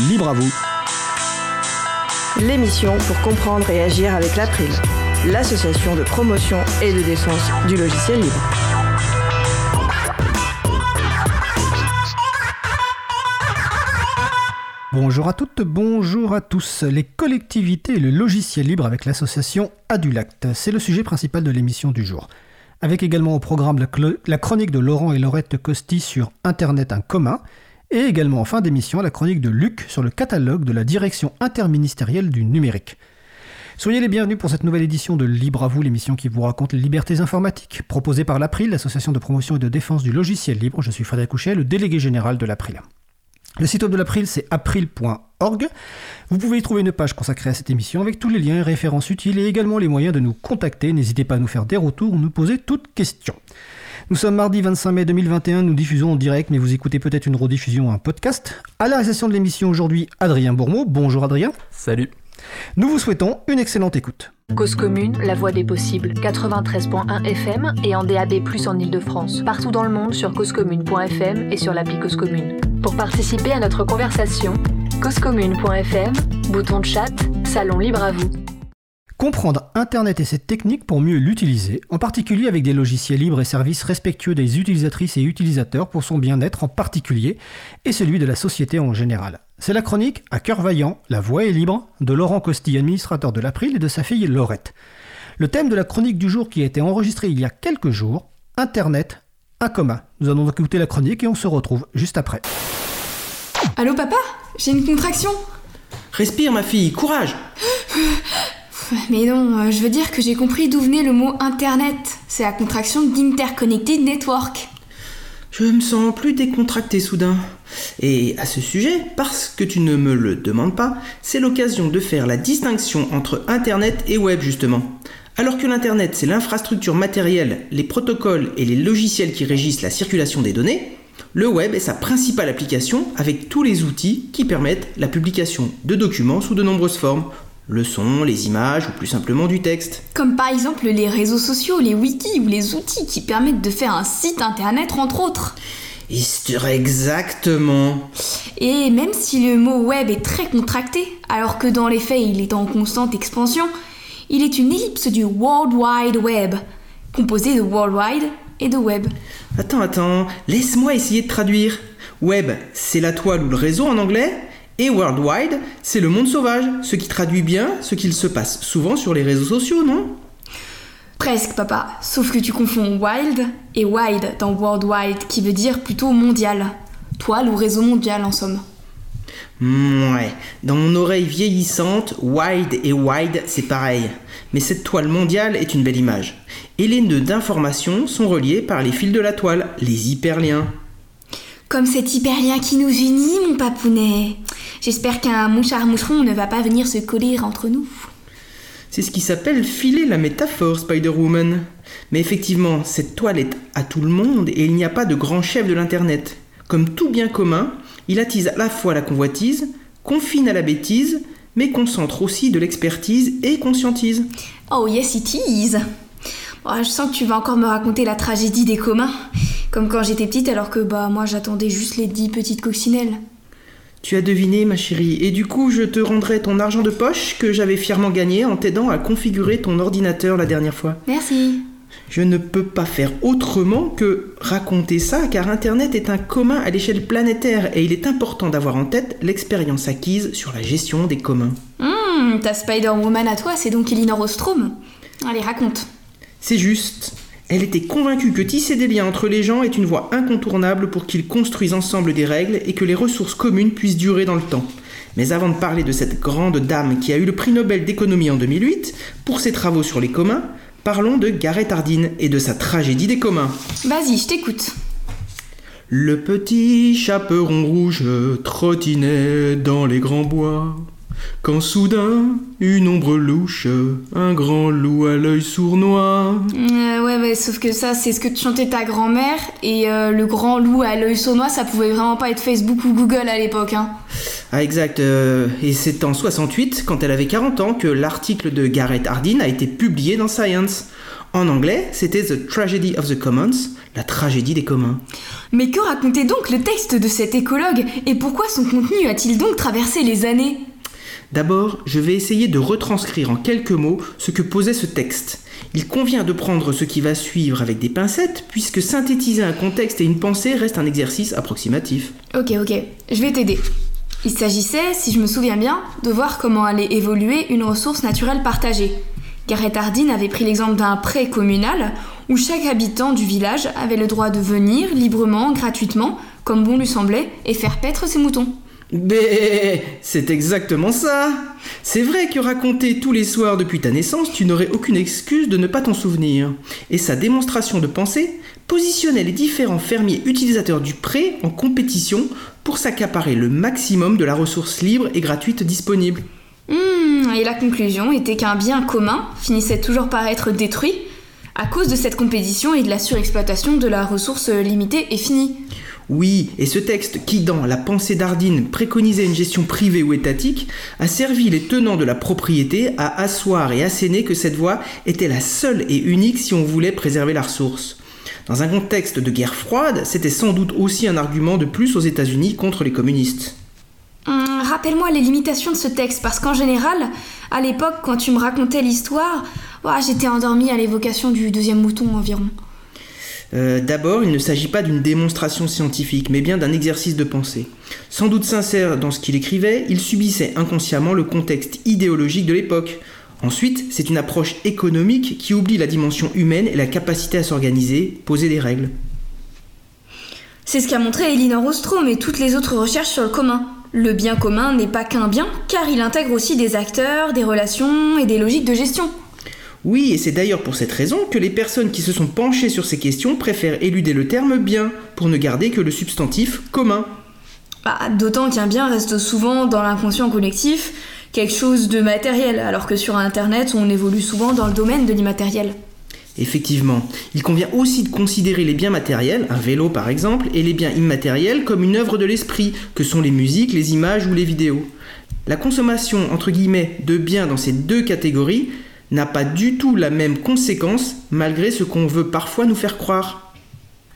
libre à vous. L'émission pour comprendre et agir avec l'April, l'association de promotion et de défense du logiciel libre. Bonjour à toutes, bonjour à tous. Les collectivités et le logiciel libre avec l'association Adulact, c'est le sujet principal de l'émission du jour. Avec également au programme la, chronique de Laurent et Laurette Costi sur Internet un commun, et également en fin d'émission la chronique de Luc sur le catalogue de la direction interministérielle du numérique. Soyez les bienvenus pour cette nouvelle édition de Libre à vous, l'émission qui vous raconte les libertés informatiques, proposée par l'April, l'association de promotion et de défense du logiciel libre. Je suis Frédéric Couchet, le délégué général de l'April. Le site web de l'April, c'est april.org. Vous pouvez y trouver une page consacrée à cette émission avec tous les liens et références utiles et également les moyens de nous contacter. N'hésitez pas à nous faire des retours ou nous poser toutes questions. Nous sommes mardi 25 mai 2021, nous diffusons en direct, mais vous écoutez peut-être une rediffusion ou un podcast. À la réalisation de l'émission aujourd'hui, Adrien Bourmeau. Bonjour Adrien. Salut. Nous vous souhaitons une excellente écoute. Cause commune, la voix des possibles, 93.1 FM et en DAB+, en Ile-de-France. Partout dans le monde sur causecommune.fm et sur l'appli Cause Commune. Pour participer à notre conversation, causecommune.fm, bouton de chat, salon libre à vous. Comprendre Internet et ses techniques pour mieux l'utiliser, en particulier avec des logiciels libres et services respectueux des utilisatrices et utilisateurs pour son bien-être en particulier et celui de la société en général. C'est la chronique à cœur vaillant, la voix est libre, de Laurent Costi, administrateur de l'April, et de sa fille Laurette. Le thème de la chronique du jour qui a été enregistré il y a quelques jours, Internet, un commun. Nous allons donc écouter la chronique et on se retrouve juste après. Allô papa? J'ai une contraction Respire ma fille, courage Mais non, euh, je veux dire que j'ai compris d'où venait le mot Internet. C'est la contraction d'Interconnected Network. Je me sens plus décontracté soudain. Et à ce sujet, parce que tu ne me le demandes pas, c'est l'occasion de faire la distinction entre Internet et Web justement. Alors que l'Internet c'est l'infrastructure matérielle, les protocoles et les logiciels qui régissent la circulation des données, le web est sa principale application avec tous les outils qui permettent la publication de documents sous de nombreuses formes, le son, les images ou plus simplement du texte. Comme par exemple les réseaux sociaux, les wikis ou les outils qui permettent de faire un site internet entre autres. Exactement. Et même si le mot web est très contracté, alors que dans les faits il est en constante expansion, il est une ellipse du World Wide Web, composé de World Wide et de Web. Attends, attends, laisse-moi essayer de traduire. Web, c'est la toile ou le réseau en anglais, et Worldwide, c'est le monde sauvage, ce qui traduit bien ce qu'il se passe souvent sur les réseaux sociaux, non? Presque papa, sauf que tu confonds wild et wide dans World Wide qui veut dire plutôt mondial. Toile ou réseau mondial en somme. Hmm, Ouais, dans mon oreille vieillissante, wide et wide, c'est pareil. Mais cette toile mondiale est une belle image. Et les nœuds d'information sont reliés par les fils de la toile, les hyperliens. Comme cet hyperlien qui nous unit, mon papounet. J'espère qu'un mouchard moucheron ne va pas venir se coller entre nous. C'est ce qui s'appelle filer la métaphore, Spider-Woman. Mais effectivement, cette toile est à tout le monde et il n'y a pas de grand chef de l'Internet. Comme tout bien commun, il attise à la fois la convoitise, confine à la bêtise, mais concentre aussi de l'expertise et conscientise. Oh yes it is. Oh, je sens que tu vas encore me raconter la tragédie des communs. Comme quand j'étais petite alors que bah moi j'attendais juste les dix petites coccinelles. Tu as deviné, ma chérie, et du coup, je te rendrai ton argent de poche que j'avais fièrement gagné en t'aidant à configurer ton ordinateur la dernière fois. Merci. Je ne peux pas faire autrement que raconter ça car Internet est un commun à l'échelle planétaire et il est important d'avoir en tête l'expérience acquise sur la gestion des communs. Hum, ta Spider-Woman à toi, c'est donc Elinor Ostrom. Allez, raconte. C'est juste. Elle était convaincue que tisser des liens entre les gens est une voie incontournable pour qu'ils construisent ensemble des règles et que les ressources communes puissent durer dans le temps. Mais avant de parler de cette grande dame qui a eu le prix Nobel d'économie en 2008 pour ses travaux sur les communs, parlons de Gareth Hardin et de sa tragédie des communs. Vas-y, je t'écoute. Le petit chaperon rouge trottinait dans les grands bois. Quand soudain, une ombre louche, un grand loup à l'œil sournois. Euh, ouais, ouais, sauf que ça, c'est ce que te chantait ta grand-mère. Et euh, le grand loup à l'œil sournois, ça pouvait vraiment pas être Facebook ou Google à l'époque, hein. Ah exact, euh, et c'est en 68, quand elle avait 40 ans, que l'article de Gareth Hardin a été publié dans Science. En anglais, c'était The Tragedy of the Commons, la tragédie des communs. Mais que racontait donc le texte de cet écologue et pourquoi son contenu a-t-il donc traversé les années? D'abord, je vais essayer de retranscrire en quelques mots ce que posait ce texte. Il convient de prendre ce qui va suivre avec des pincettes, puisque synthétiser un contexte et une pensée reste un exercice approximatif. Ok, ok, je vais t'aider. Il s'agissait, si je me souviens bien, de voir comment allait évoluer une ressource naturelle partagée. Gareth Hardin avait pris l'exemple d'un pré communal où chaque habitant du village avait le droit de venir librement, gratuitement, comme bon lui semblait, et faire paître ses moutons. Mais c'est exactement ça C'est vrai que raconter tous les soirs depuis ta naissance, tu n'aurais aucune excuse de ne pas t'en souvenir. Et sa démonstration de pensée positionnait les différents fermiers utilisateurs du pré en compétition pour s'accaparer le maximum de la ressource libre et gratuite disponible. Hmm, et la conclusion était qu'un bien commun finissait toujours par être détruit à cause de cette compétition et de la surexploitation de la ressource limitée et finie. Oui, et ce texte qui, dans la pensée d'Ardine, préconisait une gestion privée ou étatique, a servi les tenants de la propriété à asseoir et asséner que cette voie était la seule et unique si on voulait préserver la ressource. Dans un contexte de guerre froide, c'était sans doute aussi un argument de plus aux États-Unis contre les communistes. Hum, rappelle-moi les limitations de ce texte, parce qu'en général, à l'époque, quand tu me racontais l'histoire, j'étais endormie à l'évocation du deuxième mouton environ. Euh, d'abord, il ne s'agit pas d'une démonstration scientifique, mais bien d'un exercice de pensée. Sans doute sincère dans ce qu'il écrivait, il subissait inconsciemment le contexte idéologique de l'époque. Ensuite, c'est une approche économique qui oublie la dimension humaine et la capacité à s'organiser, poser des règles. C'est ce qu'a montré Elinor Ostrom et toutes les autres recherches sur le commun. Le bien commun n'est pas qu'un bien, car il intègre aussi des acteurs, des relations et des logiques de gestion. Oui, et c'est d'ailleurs pour cette raison que les personnes qui se sont penchées sur ces questions préfèrent éluder le terme bien, pour ne garder que le substantif commun. Bah, D'autant qu'un bien reste souvent dans l'inconscient collectif quelque chose de matériel, alors que sur Internet, on évolue souvent dans le domaine de l'immatériel. Effectivement, il convient aussi de considérer les biens matériels, un vélo par exemple, et les biens immatériels comme une œuvre de l'esprit, que sont les musiques, les images ou les vidéos. La consommation, entre guillemets, de biens dans ces deux catégories n'a pas du tout la même conséquence malgré ce qu'on veut parfois nous faire croire.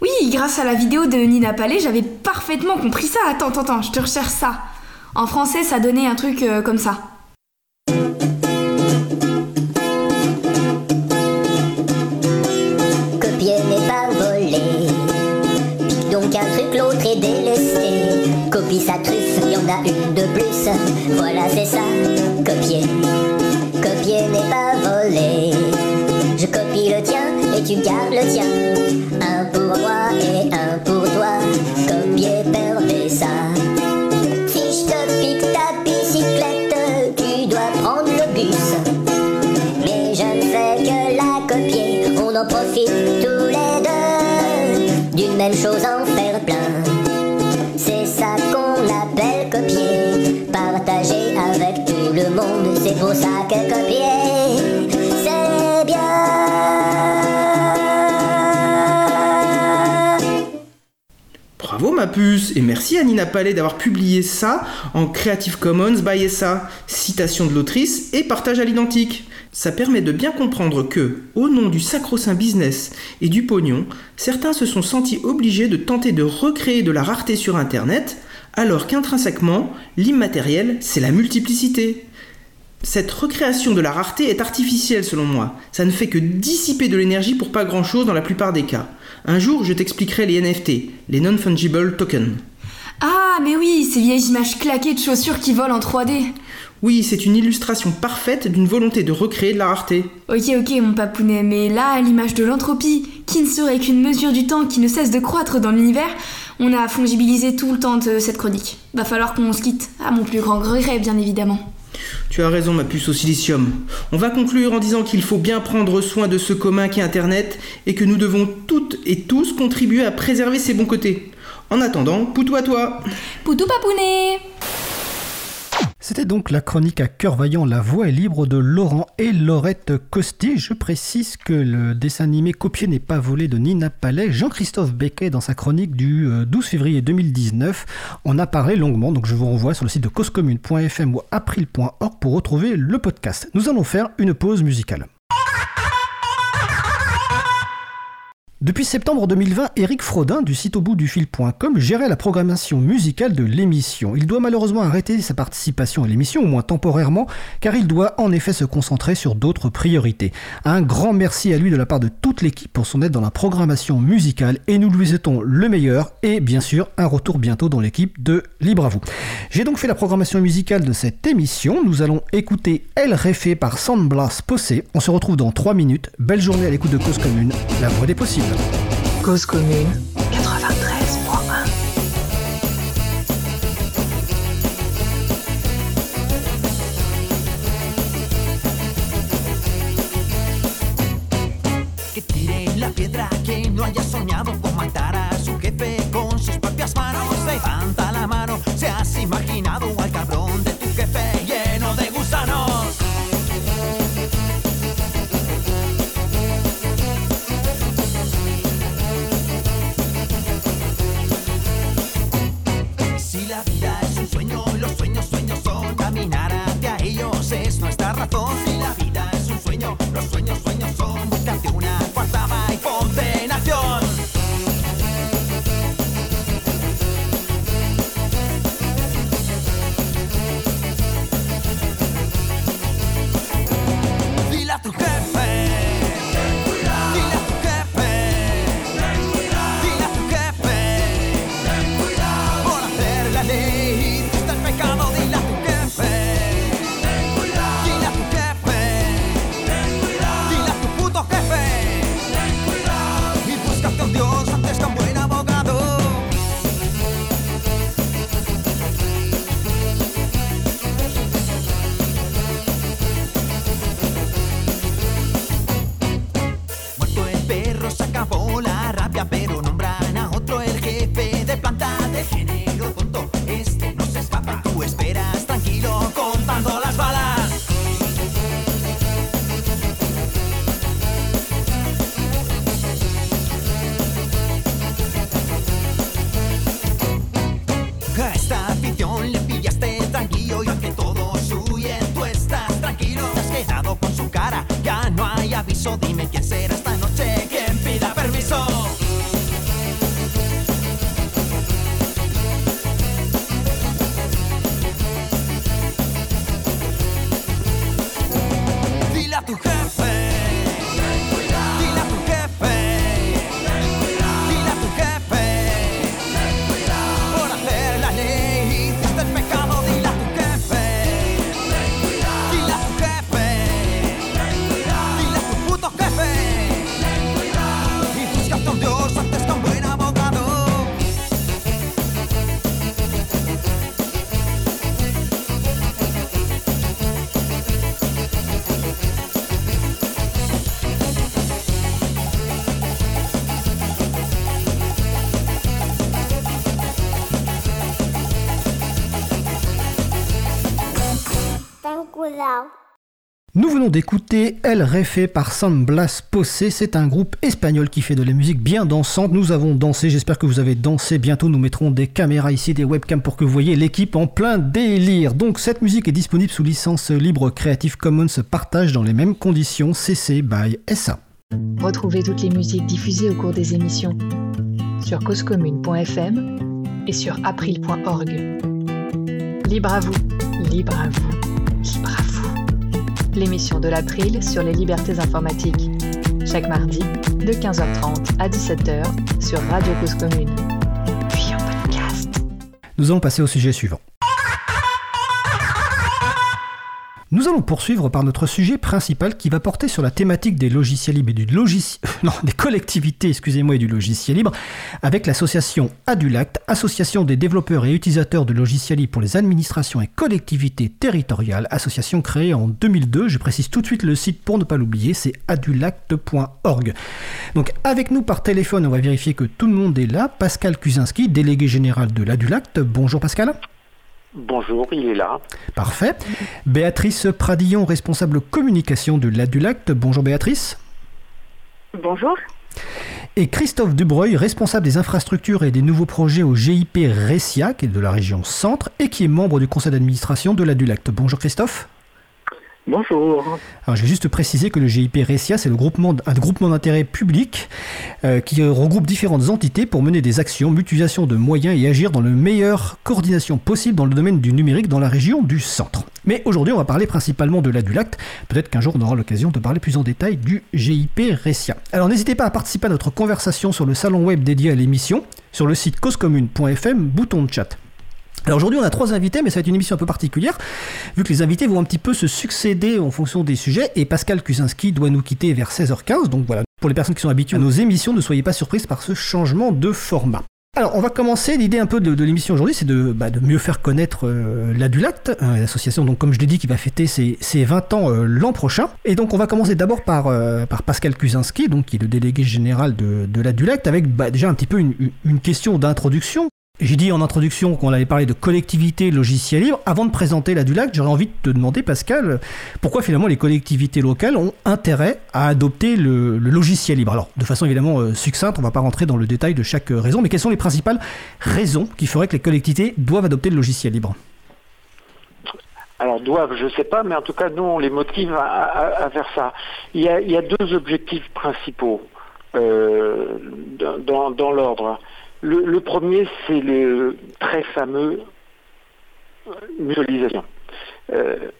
Oui, grâce à la vidéo de Nina Palais, j'avais parfaitement compris ça. Attends, attends, attends, je te recherche ça. En français, ça donnait un truc euh, comme ça. Copier n'est pas voler. Pique donc un truc, l'autre est délaissé. Copie sa truffe, y en a une de plus. Voilà, c'est ça, copier. Copier n'est pas voler. Je copie le tien et tu gardes le tien. Un pour moi et un pour toi. Copier, perdre ça. Si je te pique ta bicyclette, tu dois prendre le bus. Mais je ne fais que la copier, on en profite tous les deux. D'une même chose en faire plein. C'est ça qu'on appelle copier. Partager avec tout le monde, c'est pour ça Et merci à Nina Palais d'avoir publié ça en Creative Commons by SA, citation de l'autrice et partage à l'identique. Ça permet de bien comprendre que, au nom du sacro-saint business et du pognon, certains se sont sentis obligés de tenter de recréer de la rareté sur Internet, alors qu'intrinsèquement, l'immatériel, c'est la multiplicité. Cette recréation de la rareté est artificielle selon moi. Ça ne fait que dissiper de l'énergie pour pas grand chose dans la plupart des cas. Un jour, je t'expliquerai les NFT, les Non-Fungible Tokens. Ah, mais oui, ces vieilles images claquées de chaussures qui volent en 3D. Oui, c'est une illustration parfaite d'une volonté de recréer de la rareté. Ok, ok, mon papounet, mais là, à l'image de l'entropie, qui ne serait qu'une mesure du temps qui ne cesse de croître dans l'univers, on a fongibilisé tout le temps de cette chronique. Va falloir qu'on se quitte, à mon plus grand regret, bien évidemment. Tu as raison, ma puce au silicium. On va conclure en disant qu'il faut bien prendre soin de ce commun qu'est Internet et que nous devons toutes et tous contribuer à préserver ses bons côtés. En attendant, poutou à toi Poutou papounet C'était donc la chronique à cœur vaillant La voix est libre de Laurent et Laurette Costi. Je précise que le dessin animé Copier n'est pas volé de Nina Palais, Jean-Christophe Becquet, dans sa chronique du euh, 12 février 2019, en a parlé longuement. Donc je vous renvoie sur le site de causecommune.fm ou april.org pour retrouver le podcast. Nous allons faire une pause musicale. Depuis septembre 2020, Eric Frodin du site au bout du fil.com gérait la programmation musicale de l'émission. Il doit malheureusement arrêter sa participation à l'émission, au moins temporairement, car il doit en effet se concentrer sur d'autres priorités. Un grand merci à lui de la part de toute l'équipe pour son aide dans la programmation musicale et nous lui souhaitons le meilleur et bien sûr un retour bientôt dans l'équipe de Libre à vous. J'ai donc fait la programmation musicale de cette émission. Nous allons écouter El Réfé par Sandblast Possé. On se retrouve dans 3 minutes. Belle journée à l'écoute de Cause Commune, la voix des possibles. Cause commune 93.1 Que tire la piedra que no haya soñado con matar a su jefe con sus propias manos. Levanta la mano, se has imaginado al cabrón Si la vida es un sueño, los sueños, sueños son buscarte una d'écouter El Refe par San Blas Posse. C'est un groupe espagnol qui fait de la musique bien dansante. Nous avons dansé, j'espère que vous avez dansé. Bientôt, nous mettrons des caméras ici, des webcams pour que vous voyez l'équipe en plein délire. Donc, cette musique est disponible sous licence libre Creative Commons partage dans les mêmes conditions CC by SA. Retrouvez toutes les musiques diffusées au cours des émissions sur causecommune.fm et sur april.org. Libre à vous, libre à vous. L'émission de l'April sur les libertés informatiques. Chaque mardi de 15h30 à 17h sur Radio Cause Commune. Puis en podcast. Nous allons passer au sujet suivant. Nous allons poursuivre par notre sujet principal qui va porter sur la thématique des logiciels libres et du logiciel, non, des collectivités, excusez-moi, et du logiciel libre, avec l'association Adulact, association des développeurs et utilisateurs de logiciels libres pour les administrations et collectivités territoriales, association créée en 2002. Je précise tout de suite le site pour ne pas l'oublier, c'est adulact.org. Donc avec nous par téléphone, on va vérifier que tout le monde est là. Pascal Kuzinski, délégué général de l'Adulact. Bonjour Pascal. Bonjour, il est là. Parfait. Béatrice Pradillon, responsable communication de l'Adulact. Bonjour Béatrice. Bonjour. Et Christophe Dubreuil, responsable des infrastructures et des nouveaux projets au GIP Ressia, qui est de la région Centre, et qui est membre du conseil d'administration de l'Adulact. Bonjour Christophe. Bonjour. Alors, je vais juste préciser que le GIP RECIA, c'est un groupement d'intérêt public euh, qui regroupe différentes entités pour mener des actions, mutualisation de moyens et agir dans la meilleure coordination possible dans le domaine du numérique dans la région du centre. Mais aujourd'hui, on va parler principalement de l'Adulact. Peut-être qu'un jour, on aura l'occasion de parler plus en détail du GIP RECIA. Alors, n'hésitez pas à participer à notre conversation sur le salon web dédié à l'émission, sur le site causecommune.fm, bouton de chat. Alors aujourd'hui on a trois invités mais ça va être une émission un peu particulière vu que les invités vont un petit peu se succéder en fonction des sujets et Pascal Kusinski doit nous quitter vers 16h15 donc voilà pour les personnes qui sont habituées à nos émissions ne soyez pas surprises par ce changement de format. Alors, on va commencer. L'idée un peu de, l'émission aujourd'hui, c'est de, bah, de mieux faire connaître euh, l'Adulact, hein, l'association, donc comme je l'ai dit, qui va fêter ses, ses 20 ans euh, l'an prochain. Et donc, on va commencer d'abord par, euh, Pascal Kuzinski, donc qui est le délégué général de, de avec bah, déjà un petit peu une question d'introduction. J'ai dit en introduction qu'on avait parlé de collectivité logicielle libre. Avant de présenter la DULAC, j'aurais envie de te demander, Pascal, pourquoi finalement les collectivités locales ont intérêt à adopter le, logiciel libre? Alors, de façon évidemment euh, succincte, on ne va pas rentrer dans le détail de chaque euh, raison, mais quelles sont les principales raisons qui feraient que les collectivités doivent adopter le logiciel libre? Alors doivent, je ne sais pas, mais en tout cas, nous, on les motive à, faire ça. Il y a, il y a deux objectifs principaux euh, dans, dans l'ordre. Le, premier, c'est le très fameux euh, mutualisation. Euh,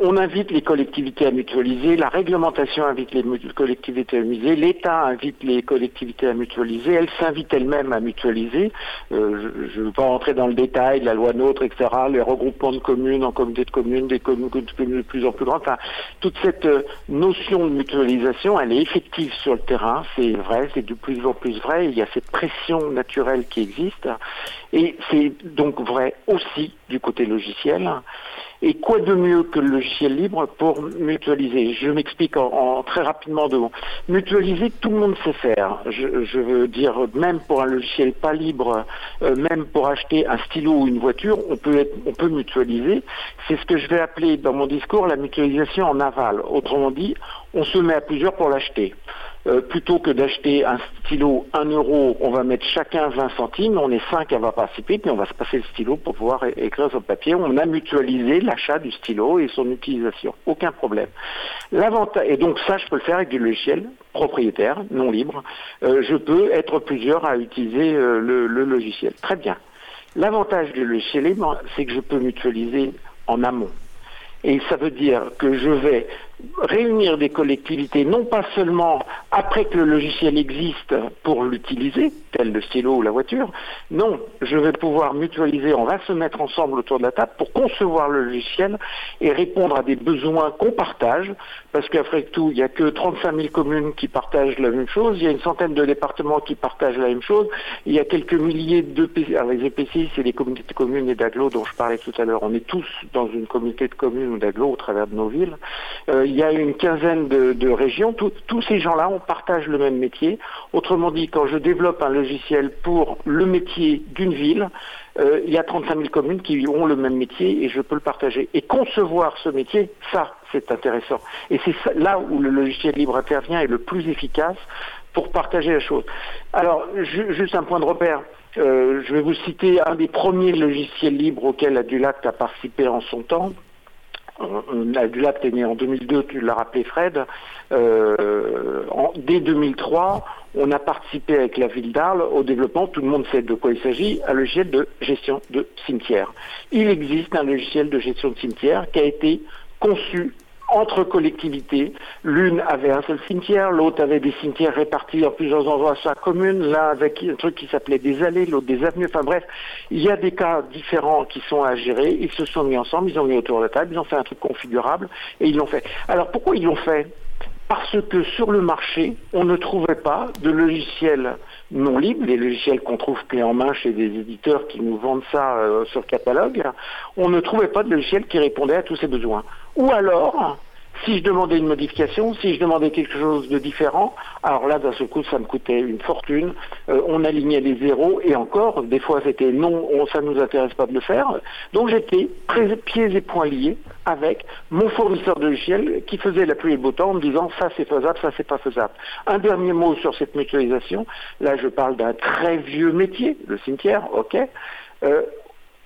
on invite les collectivités à mutualiser, la réglementation invite les collectivités à mutualiser, l'État invite les collectivités à mutualiser, elles s'invitent elles-mêmes à mutualiser. Euh, je ne veux pas rentrer dans le détail, la loi NOTRe, etc., les regroupements de communes en communautés de communes, des communes de plus en plus grandes. Toute cette euh, notion de mutualisation, elle est effective sur le terrain, c'est vrai, c'est de plus en plus vrai, il y a cette pression naturelle qui existe, et c'est donc vrai aussi du côté logiciel. Et quoi de mieux que le logiciel libre pour mutualiser? Je m'explique en, en très rapidement de. Mutualiser, tout le monde sait faire. Je, je veux dire, même pour un logiciel pas libre, euh, même pour acheter un stylo ou une voiture, on peut, être, on peut mutualiser. C'est ce que je vais appeler dans mon discours la mutualisation en aval. Autrement dit, on se met à plusieurs pour l'acheter. Euh, plutôt que d'acheter un stylo 1 euro, on va mettre chacun 20 centimes, on est 5 à va participer, puis on va se passer le stylo pour pouvoir écrire sur le papier. On a mutualisé l'achat du stylo et son utilisation. Aucun problème. L'avantage, et donc ça, je peux le faire avec du logiciel propriétaire, non libre. Euh, je peux être plusieurs à utiliser euh, le, le logiciel. Très bien. L'avantage du logiciel libre, c'est que je peux mutualiser en amont. Et ça veut dire que je vais réunir des collectivités, non pas seulement après que le logiciel existe pour l'utiliser, tel le stylo ou la voiture, non, je vais pouvoir mutualiser, on va se mettre ensemble autour de la table pour concevoir le logiciel et répondre à des besoins qu'on partage, parce qu'après tout, il n'y a que 35 000 communes qui partagent la même chose, il y a une centaine de départements qui partagent la même chose, il y a quelques milliers d'EPCI, alors les EPCI, c'est les communautés de communes et d'agglos dont je parlais tout à l'heure, on est tous dans une communauté de communes ou d'agglos au travers de nos villes, Euh, il y a une quinzaine de, régions, tous ces gens-là, on partage le même métier. Autrement dit, quand je développe un logiciel pour le métier d'une ville, euh, il y a 35 000 communes qui ont le même métier et je peux le partager. Et concevoir ce métier, ça, c'est intéressant. Et c'est là où le logiciel libre intervient et le plus efficace pour partager la chose. Alors, ju- juste un point de repère. Euh, je vais vous citer un des premiers logiciels libres auxquels Adulact a participé en son temps. Adulact est né en 2002, tu l'as rappelé Fred. Euh, dès 2003, on a participé avec la ville d'Arles au développement, tout le monde sait de quoi il s'agit, un logiciel de gestion de cimetière. Il existe un logiciel de gestion de cimetière qui a été conçu entre collectivités. L'une avait un seul cimetière, l'autre avait des cimetières répartis en plusieurs endroits sur la commune, l'un avec un truc qui s'appelait des allées, l'autre des avenues. Enfin bref, il y a des cas différents qui sont à gérer. Ils se sont mis ensemble, ils ont mis autour de la table, ils ont fait un truc configurable et ils l'ont fait. Alors pourquoi ils l'ont fait? Parce que sur le marché, on ne trouvait pas de logiciels non libres, les logiciels qu'on trouve clés en main chez des éditeurs qui nous vendent ça euh, sur catalogue, on ne trouvait pas de logiciel qui répondait à tous ces besoins. Ou alors, si je demandais une modification, si je demandais quelque chose de différent, alors là, d'un seul coup, ça me coûtait une fortune. Euh, on alignait les zéros et encore, des fois, c'était non, on, ça nous intéresse pas de le faire. Donc j'étais pieds et poings liés avec mon fournisseur de logiciels qui faisait la pluie et le beau temps en me disant ça c'est faisable, ça c'est pas faisable. Un dernier mot sur cette mutualisation. Là, je parle d'un très vieux métier, le cimetière, ok. Euh,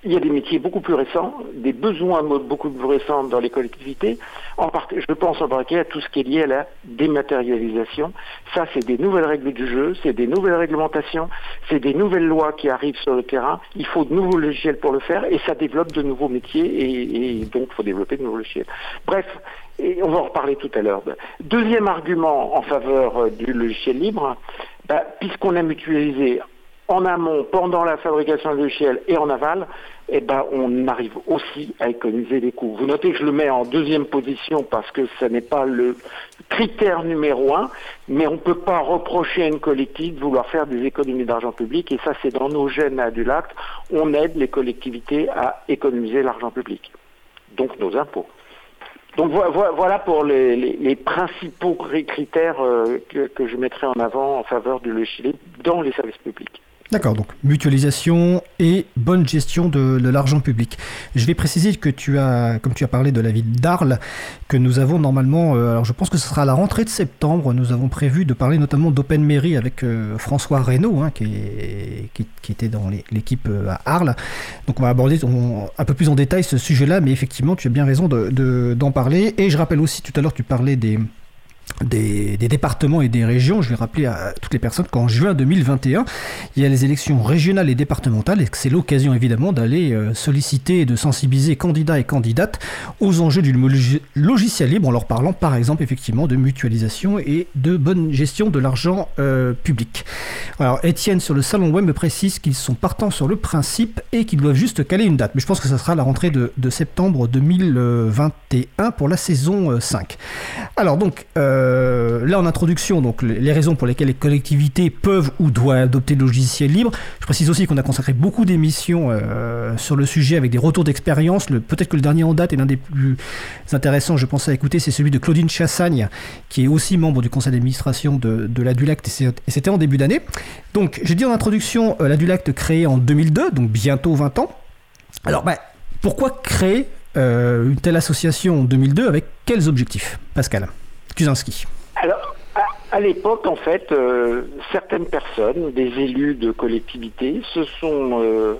il y a des métiers beaucoup plus récents, des besoins beaucoup plus récents dans les collectivités. Je pense en particulier à tout ce qui est lié à la dématérialisation. Ça, c'est des nouvelles règles du jeu, c'est des nouvelles réglementations, c'est des nouvelles lois qui arrivent sur le terrain. Il faut de nouveaux logiciels pour le faire et ça développe de nouveaux métiers et, donc il faut développer de nouveaux logiciels. Bref, on va en reparler tout à l'heure. Deuxième argument en faveur euh, du logiciel libre, bah, puisqu'on a mutualisé en amont, pendant la fabrication du logiciel et en aval, eh ben, on arrive aussi à économiser des coûts. Vous notez que je le mets en deuxième position parce que ce n'est pas le critère numéro un, mais on ne peut pas reprocher à une collectivité de vouloir faire des économies d'argent public, et ça c'est dans nos gènes à Dulac, on aide les collectivités à économiser l'argent public, donc nos impôts. Donc voilà pour les, principaux critères euh, que, je mettrai en avant en faveur du logiciel dans les services publics. D'accord, donc mutualisation et bonne gestion de, l'argent public. Je vais préciser que tu as, comme tu as parlé de la ville d'Arles, que nous avons normalement, euh, alors je pense que ce sera à la rentrée de septembre, nous avons prévu de parler notamment d'Open Mairie avec euh, François Reynaud, hein, qui, était dans l'équipe euh, à Arles. Donc on va aborder un peu plus en détail ce sujet-là, mais effectivement tu as bien raison d'en de, parler. Et je rappelle aussi, tout à l'heure tu parlais des des, départements et des régions. Je vais rappeler à toutes les personnes qu'en juin 2021, il y a les élections régionales et départementales et que c'est l'occasion évidemment d'aller euh, solliciter et de sensibiliser candidats et candidates aux enjeux du logiciel libre en leur parlant par exemple effectivement de mutualisation et de bonne gestion de l'argent euh, public. Alors Étienne sur le salon web me précise qu'ils sont partants sur le principe et qu'ils doivent juste caler une date. Mais je pense que ça sera la rentrée de, septembre 2021 pour la saison 5. Euh, Alors donc... là en introduction, donc les raisons pour lesquelles les collectivités peuvent ou doivent adopter le logiciel libre. Je précise aussi qu'on a consacré beaucoup d'émissions euh, sur le sujet avec des retours d'expérience. Peut-être que le dernier en date est l'un des plus intéressants, je pense à écouter, c'est celui de Claudine Chassagne, qui est aussi membre du conseil d'administration de, de et c'était en début d'année. Donc j'ai dit en introduction, euh, créé en 2002, donc bientôt 20 ans. Alors bah, pourquoi créer une telle association en 2002 avec quels objectifs Pascal? Alors, à, l'époque, en fait, euh, certaines personnes, des élus de collectivités, se sont euh,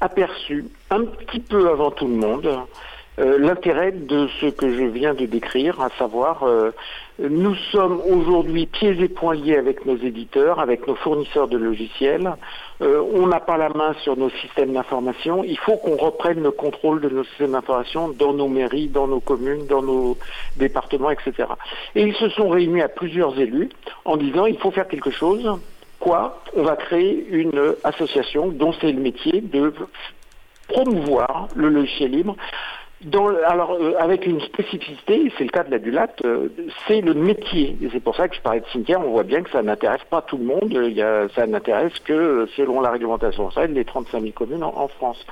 aperçus un petit peu avant tout le monde l'intérêt de ce que je viens de décrire, à savoir nous sommes aujourd'hui pieds et poings liés avec nos éditeurs, avec nos fournisseurs de logiciels. Euh, on n'a pas la main sur nos systèmes d'information. Il faut qu'on reprenne le contrôle de nos systèmes d'information dans nos mairies, dans nos communes, dans nos départements, etc. Et ils se sont réunis à plusieurs élus en disant il faut faire quelque chose. Quoi? On va créer une association dont c'est le métier de promouvoir le logiciel libre alors, euh, avec une spécificité, c'est le cas de la Dulat, euh, c'est le métier. Et c'est pour ça que je parlais de cimetière, on voit bien que ça n'intéresse pas tout le monde, il ça n'intéresse que, selon la réglementation française, les 35 000 communes en France.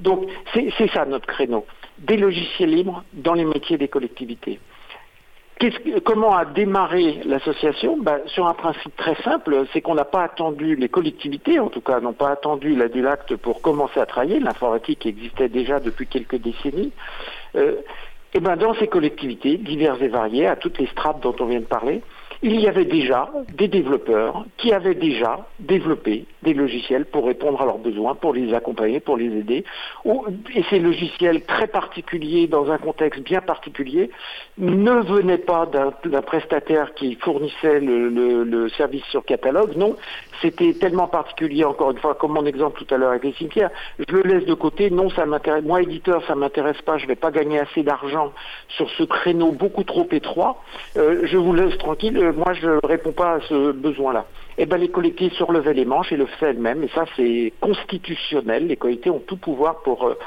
Donc, c'est ça notre créneau. Des logiciels libres dans les métiers des collectivités comment a démarré l'association? Ben, Sur un principe très simple, c'est qu'on n'a pas attendu, les collectivités en tout cas, n'ont pas attendu la l'acte pour commencer à travailler. L'informatique existait déjà depuis quelques décennies. Euh, et ben dans ces collectivités, diverses et variées, à toutes les strates dont on vient de parler, il y avait déjà des développeurs qui avaient déjà développé des logiciels pour répondre à leurs besoins, pour les accompagner, pour les aider. Et ces logiciels très particuliers, dans un contexte bien particulier, ne venaient pas d'un prestataire qui fournissait le, service sur catalogue, non, c'était tellement particulier, encore une fois, comme mon exemple tout à l'heure avec les cimetières, je le laisse de côté, non, ça m'intéresse, moi éditeur, ça m'intéresse pas, je vais pas gagner assez d'argent sur ce créneau beaucoup trop étroit, euh, je vous laisse tranquille, euh, moi je réponds pas à ce besoin-là. Eh ben les collectivités se relevaient les manches et le faisaient elles-mêmes, et ça c'est constitutionnel, les collectivités ont tout pouvoir pour euh,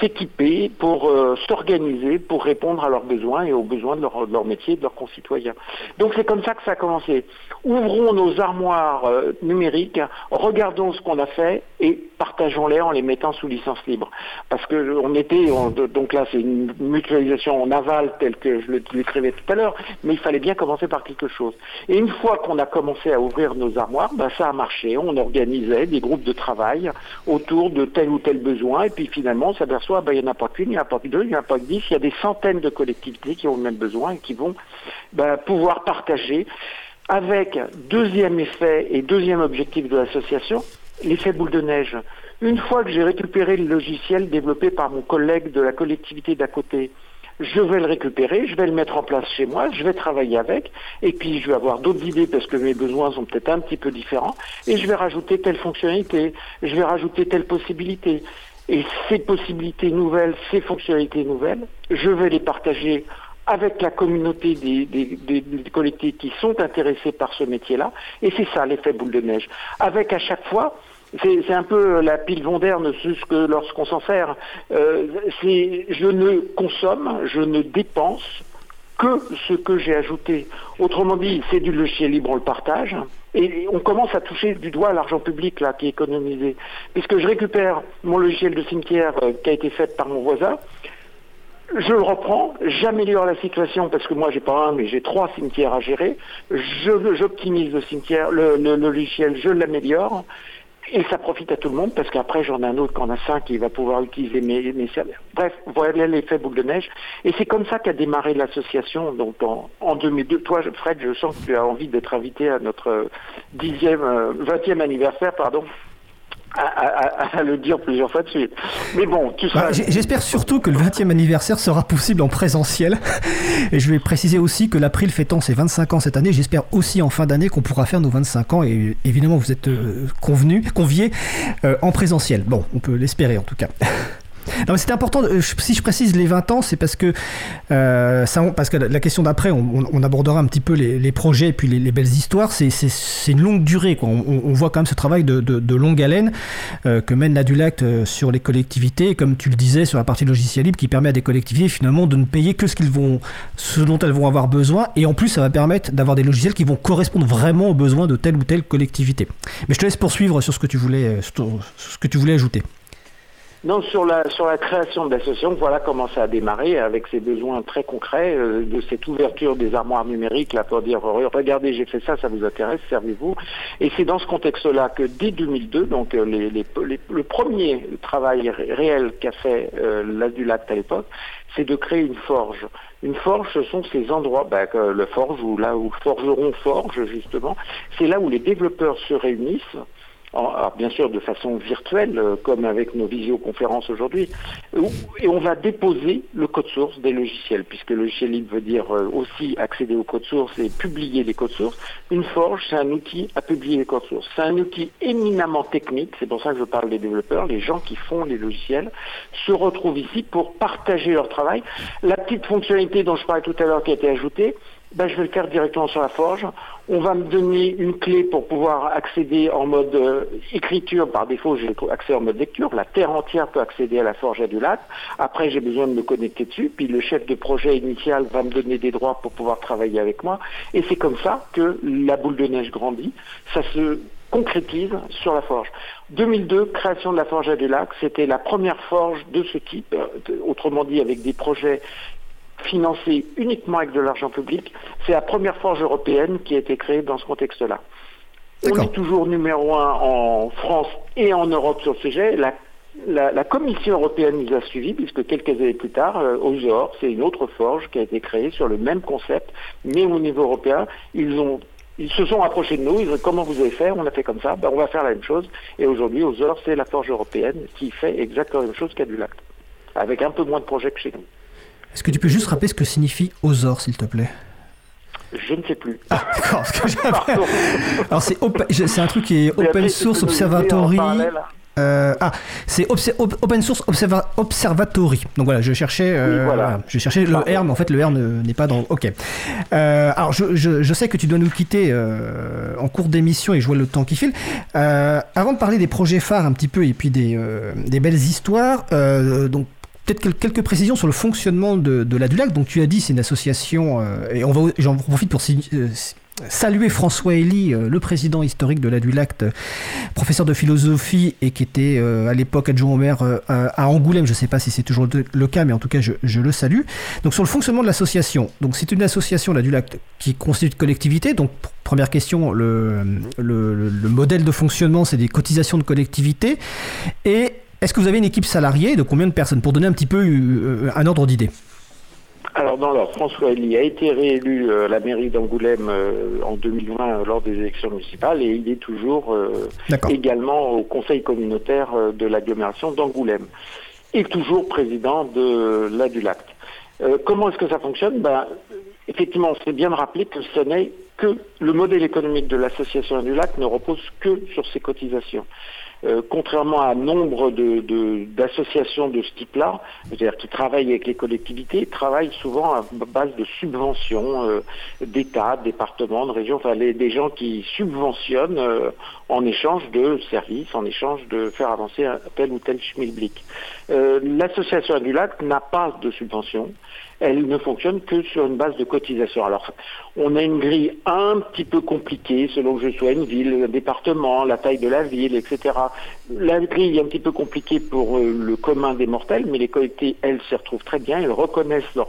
s'équiper, pour s'organiser, pour répondre à leurs besoins et aux besoins de leur, métier, de leurs concitoyens. Donc c'est comme ça que ça a commencé. Ouvrons nos armoires numérique, regardons ce qu'on a fait et partageons-les en les mettant sous licence libre. Parce que on était, donc là c'est une mutualisation en aval telle que je le décrivais tout à l'heure, mais il fallait bien commencer par quelque chose. Et une fois qu'on a commencé à ouvrir nos armoires, ben, ça a marché. On organisait des groupes de travail autour de tel ou tel besoin, et puis finalement on s'aperçoit, ben, il n'y en a pas qu'une, il n'y en a pas que deux, il n'y en a pas que dix, il y a des centaines de collectivités qui ont le même besoin et qui vont ben, pouvoir partager avec deuxième effet et deuxième objectif de l'association, l'effet boule de neige. Une fois que j'ai récupéré le logiciel développé par mon collègue de la collectivité d'à côté, je vais le récupérer, je vais le mettre en place chez moi, je vais travailler avec, et puis je vais avoir d'autres idées parce que mes besoins sont peut-être un petit peu différents, et je vais rajouter telle fonctionnalité, je vais rajouter telle possibilité. Et ces possibilités nouvelles, ces fonctionnalités nouvelles, je vais les partager avec la communauté des, des, collectifs qui sont intéressés par ce métier-là, et c'est ça l'effet boule de neige. Avec à chaque fois c'est un peu la pile Vonderne lorsqu'on s'en sert. Euh, c'est je ne consomme, je ne dépense que ce que j'ai ajouté. Autrement dit, c'est du logiciel libre, on le partage. Et on commence à toucher du doigt l'argent public là qui est économisé. Puisque je récupère mon logiciel de cimetière euh, qui a été fait par mon voisin, je le reprends, j'améliore la situation parce que moi j'ai pas un mais j'ai trois cimetières à gérer. J'optimise le cimetière, le, le- logiciel, je l'améliore. Et ça profite à tout le monde parce qu'après j'en ai un autre qui en a cinq qui va pouvoir utiliser mes, mes services. Bref, voilà l'effet boule de neige. Et c'est comme ça qu'a démarré l'association. Donc en, en 2002, toi Fred, je sens que tu as envie d'être invité à notre dixième, euh, vingtième anniversaire, pardon. À, à- à- le dire plusieurs fois de suite. Mais bon, tu seras. Bah, j'- J'espère surtout que le 20e anniversaire sera possible en présentiel. Et je vais préciser aussi que l'April fêtant ses 25 ans cette année, j'espère aussi en fin d'année qu'on pourra faire nos 25 ans. Et évidemment, vous êtes euh, convenus, conviés euh, en présentiel. Bon, on peut l'espérer en tout cas. Non, c'est important. euh, Si je précise les 20 ans, c'est parce que euh, parce que la question d'après, on, abordera un petit peu les, projets et puis les, les belles histoires. C'est- une longue durée. On, voit quand même ce travail de, longue haleine euh, que mène l'Adulact sur les collectivités, comme tu le disais sur la partie logiciel libre, qui permet à des collectivités finalement de ne payer que ce vont, ce dont elles vont avoir besoin. Et en plus, ça va permettre d'avoir des logiciels qui vont correspondre vraiment aux besoins de telle ou telle collectivité. Mais je te laisse poursuivre sur ce que tu voulais, sur ce que tu voulais ajouter. Non, sur la, sur la création de l'association, voilà comment ça a démarré avec ces besoins très concrets euh, de cette ouverture des armoires numériques là pour dire regardez j'ai fait ça, ça vous intéresse, servez-vous. Et c'est dans ce contexte-là que dès 2002, donc euh, les, les- les- le premier travail ré- réel qu'a fait euh, l'Adulact à l'époque, c'est de créer une forge. Une forge, ce sont ces endroits, bah, le forge ou là où forgeron forge justement, c'est là où les développeurs se réunissent alors bien sûr de façon virtuelle, euh, comme avec nos visioconférences aujourd'hui, où- et on va déposer le code source des logiciels, puisque logiciel libre veut dire euh, aussi accéder au code source et publier les codes sources. Une forge, c'est un outil à publier les codes sources. C'est un outil éminemment technique, c'est pour ça que je parle des développeurs, les gens qui font les logiciels se retrouvent ici pour partager leur travail. La petite fonctionnalité dont je parlais tout à l'heure qui a été ajoutée, ben, je vais le faire directement sur la forge. On va me donner une clé pour pouvoir accéder en mode euh, écriture. Par défaut, j'ai accès en mode lecture. La terre entière peut accéder à la forge à du lac. Après, j'ai besoin de me connecter dessus. Puis le chef de projet initial va me donner des droits pour pouvoir travailler avec moi. Et c'est comme ça que la boule de neige grandit. Ça se concrétise sur la forge. 2002, création de la forge à du lac, c'était la première forge de ce type, euh, autrement dit avec des projets financé uniquement avec de l'argent public. C'est la première forge européenne qui a été créée dans ce contexte-là. On est toujours numéro un en France et en Europe sur le sujet. La, la- la Commission européenne nous a suivis puisque quelques années plus tard, euh, aux Ozor, c'est une autre forge qui a été créée sur le même concept, mais au niveau européen, ils ont ils se sont approchés de nous, ils ont dit comment vous allez faire, on a fait comme ça, ben, on va faire la même chose. Et aujourd'hui, Ozor, c'est la forge européenne qui fait exactement la même chose qu'Adulac, avec un peu moins de projets que chez nous. Est-ce que tu peux juste rappeler ce que signifie OSOR, s'il te plaît? Je ne sais plus. D'accord, parce que j'avais- Alors c'est op- un truc qui est Open Source Observatory. Euh, ah, c'est Op- Open Source Observa- Observatory. Donc voilà, je cherchais, euh, Oui, voilà. voilà, je cherchais le R, mais en fait le R ne- n'est pas dans. Ok. Euh, alors je, je- je sais que tu dois nous quitter euh, en cours d'émission et je vois le temps qui file. Avant de parler des projets phares un petit peu et puis des, des belles histoires, donc peut-être quel- quelques précisions sur le fonctionnement de, de l'Adulac. Donc tu as dit c'est une association euh, et j'en profite pour euh, saluer François Elie, euh, le président historique de l'Adulact, professeur de philosophie et qui était à l'époque adjoint au maire à Angoulême. Je ne sais pas si c'est toujours le, cas, mais en tout cas, je, le salue. Donc, sur le fonctionnement de l'association. Donc, c'est une association, l'Adulact, qui constitue une collectivité. Donc, pr- première question, le- le modèle de fonctionnement, c'est des cotisations de collectivité. Et est-ce que vous avez une équipe salariée de combien de personnes Pour donner un petit peu euh, un ordre d'idée? Alors alors dans l'ordre, François Elie a été réélu euh, à la mairie d'Angoulême euh, en 2020 euh, lors des élections municipales et il est toujours également au conseil communautaire de l'agglomération d'Angoulême et toujours président de l'Adulact. Euh, comment est-ce que ça fonctionne? Ben, Effectivement, c'est bien de rappeler que ce n'est que le modèle économique de l'association Adulact ne repose que sur ses cotisations. Euh, contrairement à nombre de- de- d'associations de, ce type-là, c'est-à-dire qui travaillent avec les collectivités, travaillent souvent à base de subventions euh, d'État, de départements, de régions, enfin les- des gens qui subventionnent euh, en échange de services, en échange de faire avancer tel ou tel schmilblick. Euh, L'association Adulac n'a pas de subvention. Elle ne fonctionne que sur une base de cotisation. Alors, on a une grille un petit peu compliquée selon que je sois une ville, un département, la taille de la ville, etc. La grille est un petit peu compliquée pour euh, le commun des mortels, mais les collectivités, elles, s'y retrouvent très bien. Elles reconnaissent leur,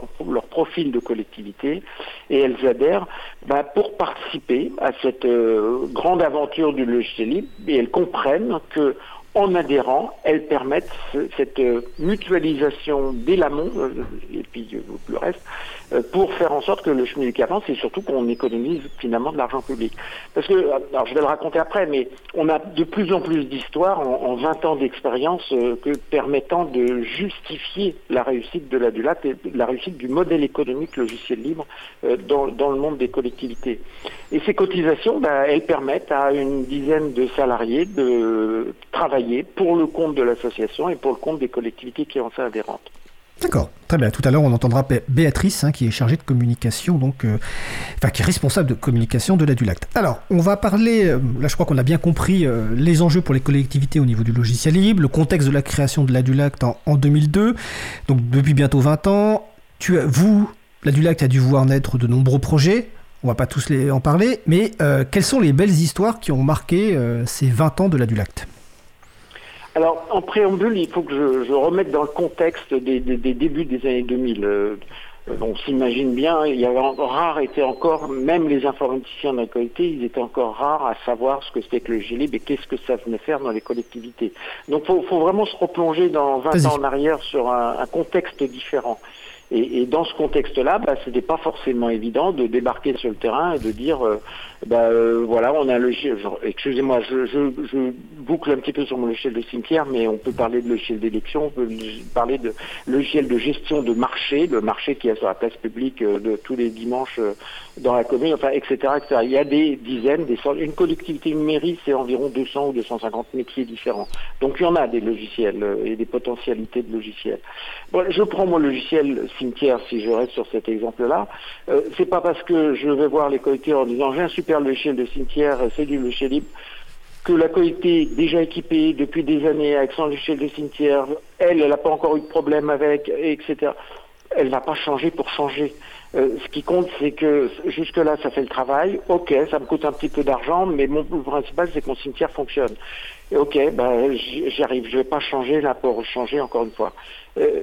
profil de collectivité et elles adhèrent bah, pour participer à cette euh, grande aventure du logiciel libre et elles comprennent que en adhérant, elles permettent ce- cette euh, mutualisation dès l'amont euh, et puis euh, le reste pour faire en sorte que le schmilblick avance et surtout qu'on économise finalement de l'argent public. Parce que, alors je vais le raconter après, mais on a de plus en plus d'histoires en, en 20 ans d'expérience permettant de justifier la réussite de l'ADULAT et la réussite du modèle économique logiciel libre dans, dans le monde des collectivités. Et ces cotisations, ben, elles permettent à une dizaine de salariés de travailler pour le compte de l'association et pour le compte des collectivités qui en sont adhérentes. D'accord, très bien. Tout à l'heure, on entendra Bé- Béatrice, hein, qui est chargée de communication, donc, euh, enfin, qui est responsable de communication de l'Adulact. Alors, on va parler, euh, là, je crois qu'on a bien compris euh, les enjeux pour les collectivités au niveau du logiciel libre, le contexte de la création de l'Adulact en, en 2002, donc depuis bientôt 20 ans. Vous, l'Adulact a dû voir naître de nombreux projets. On va pas tous en parler, mais quelles sont les belles histoires qui ont marqué ces 20 ans de l'Adulact Alors, en préambule, il faut que je, je remette dans le contexte des, des- des débuts des années 2000. Euh, on s'imagine bien, il y avait rare était encore, même les informaticiens la qualité, ils étaient encore rares à savoir ce que c'était que le GLIB et qu'est-ce que ça venait faire dans les collectivités. Donc, il faut, faut vraiment se replonger dans 20 Vas-y. ans en arrière sur un, un contexte différent. Et, et dans ce contexte-là, bah, c'était pas forcément évident de débarquer sur le terrain et de dire, euh, euh, voilà, on a un logiciel. Excusez-moi, je, boucle un petit peu sur mon logiciel de cimetière, mais on peut parler de logiciel d'élection, on peut parler de logiciel de gestion de marché, le marché qui est sur la place publique euh, de tous les dimanches euh, dans la commune, enfin, etc., etc. Il y a des dizaines, des centaines. Une collectivité, une mairie, c'est environ 200 ou 250 métiers différents. Donc il y en a des logiciels et des potentialités de logiciels. Bon, je prends mon logiciel cimetière si je reste sur cet exemple-là. Euh, c'est pas parce que je vais voir les collectivités en disant j'ai un super logiciel de cimetière, c'est du logiciel libre, que la collectivité déjà équipée depuis des années avec son logiciel de cimetière, elle, elle n'a pas encore eu de problème avec, etc. Elle va pas changer pour changer. Euh, ce qui compte, c'est que jusque-là, ça fait le travail. Ok, ça me coûte un petit peu d'argent, mais mon le principal, c'est que mon cimetière fonctionne. Ok, ben, j'y j'y arrive. Je vais pas changer là pour changer encore une fois. Euh,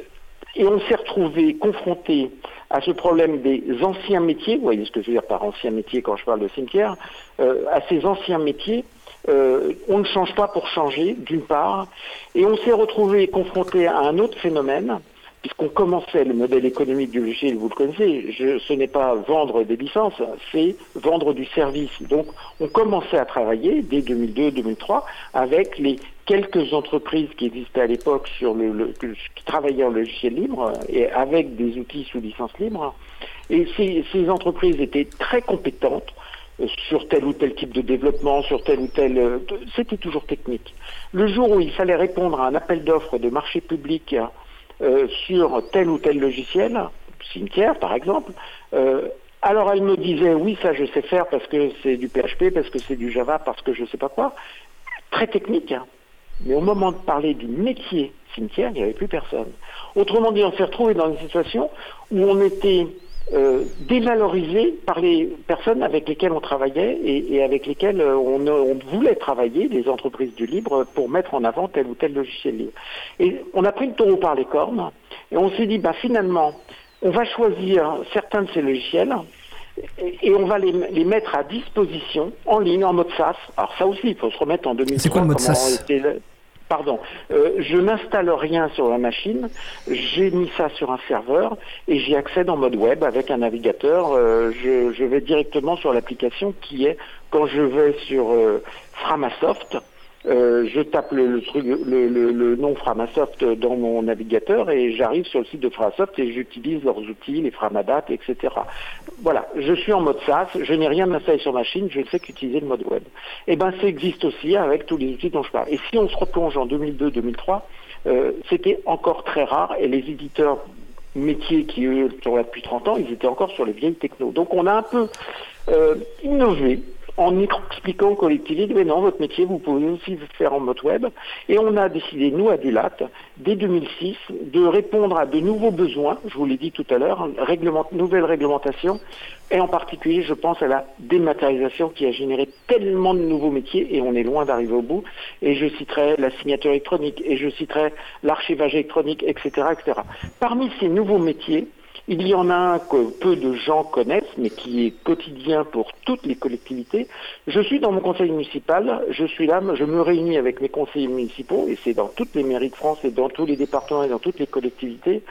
et on s'est retrouvé confronté à ce problème des anciens métiers, vous voyez ce que je veux dire par anciens métiers quand je parle de cimetière, euh, à ces anciens métiers, euh, on ne change pas pour changer, d'une part, et on s'est retrouvé confronté à un autre phénomène, puisqu'on commençait le modèle économique du logiciel, vous le connaissez, je- ce n'est pas vendre des licences, c'est vendre du service. Donc on commençait à travailler dès 2002-2003 avec les quelques entreprises qui existaient à l'époque sur le, qui travaillaient en logiciel libre et avec des outils sous licence libre. Et ces, entreprises étaient très compétentes euh, sur tel ou tel type de développement, sur tel ou tel... euh, C'était toujours technique. Le jour où il fallait répondre à un appel d'offres de marché public euh, sur tel ou tel logiciel, cimetière par exemple, alors elle me disait oui ça je sais faire parce que c'est du PHP, parce que c'est du Java, parce que je sais pas quoi, très technique. hein. Mais au moment de parler du métier cimetière, il n'y avait plus personne. Autrement dit, on s'est retrouvé dans une situation où on était euh, dévalorisé par les personnes avec lesquelles on travaillait et, et avec lesquelles euh, on, on voulait travailler, les entreprises du libre, pour mettre en avant tel ou tel logiciel libre. Et on a pris le taureau par les cornes et on s'est dit, bah, finalement, on va choisir certains de ces logiciels et, on va les, les mettre à disposition en ligne, en mode SaaS. Alors ça aussi, il faut se remettre en 2003. C'est quoi le mode SaaS? Pardon, euh, je n'installe rien sur la machine, j'ai mis ça sur un serveur et j'y accède en mode web avec un navigateur. Euh, je, vais directement sur l'application qui est, quand je vais sur euh, Framasoft, euh, je tape le, le truc, le, le- nom Framasoft dans mon navigateur et j'arrive sur le site de Framasoft et j'utilise leurs outils, les Framadat, etc. Voilà, je suis en mode SaaS, je n'ai rien installé sur machine, je ne fais qu'utiliser le mode web. Et ben, ça existe aussi avec tous les outils dont je parle. Et si on se replonge en 2002-2003, euh, c'était encore très rare et les éditeurs métiers qui eux sont là depuis 30 ans, ils étaient encore sur les vieilles technos. Donc on a un peu euh, innové en expliquant aux collectivités, mais non, votre métier, vous pouvez aussi le faire en mode web. Et on a décidé, nous, à Dulat, dès 2006, de répondre à de nouveaux besoins, je vous l'ai dit tout à l'heure, réglement, nouvelle réglementation, et en particulier, je pense à la dématérialisation qui a généré tellement de nouveaux métiers, et on est loin d'arriver au bout. Et je citerai la signature électronique, et je citerai l'archivage électronique, etc., etc. Parmi ces nouveaux métiers, il y en a un que peu de gens connaissent, mais qui est quotidien pour toutes les collectivités. Je suis dans mon conseil municipal, je suis là, je me réunis avec mes conseillers municipaux, et c'est dans toutes les mairies de France et dans tous les départements et dans toutes les collectivités,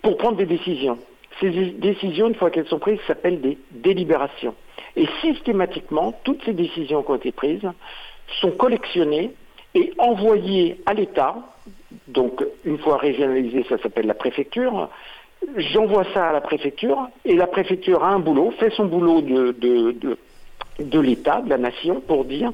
pour prendre des décisions. Ces décisions, une fois qu'elles sont prises, s'appellent des délibérations. Et systématiquement, toutes ces décisions qui ont été prises sont collectionnées et envoyées à l'État. Donc, une fois régionalisées, ça s'appelle la préfecture. J'envoie ça à la préfecture et la préfecture a un boulot, fait son boulot de, de, de, l'État, de la nation, pour dire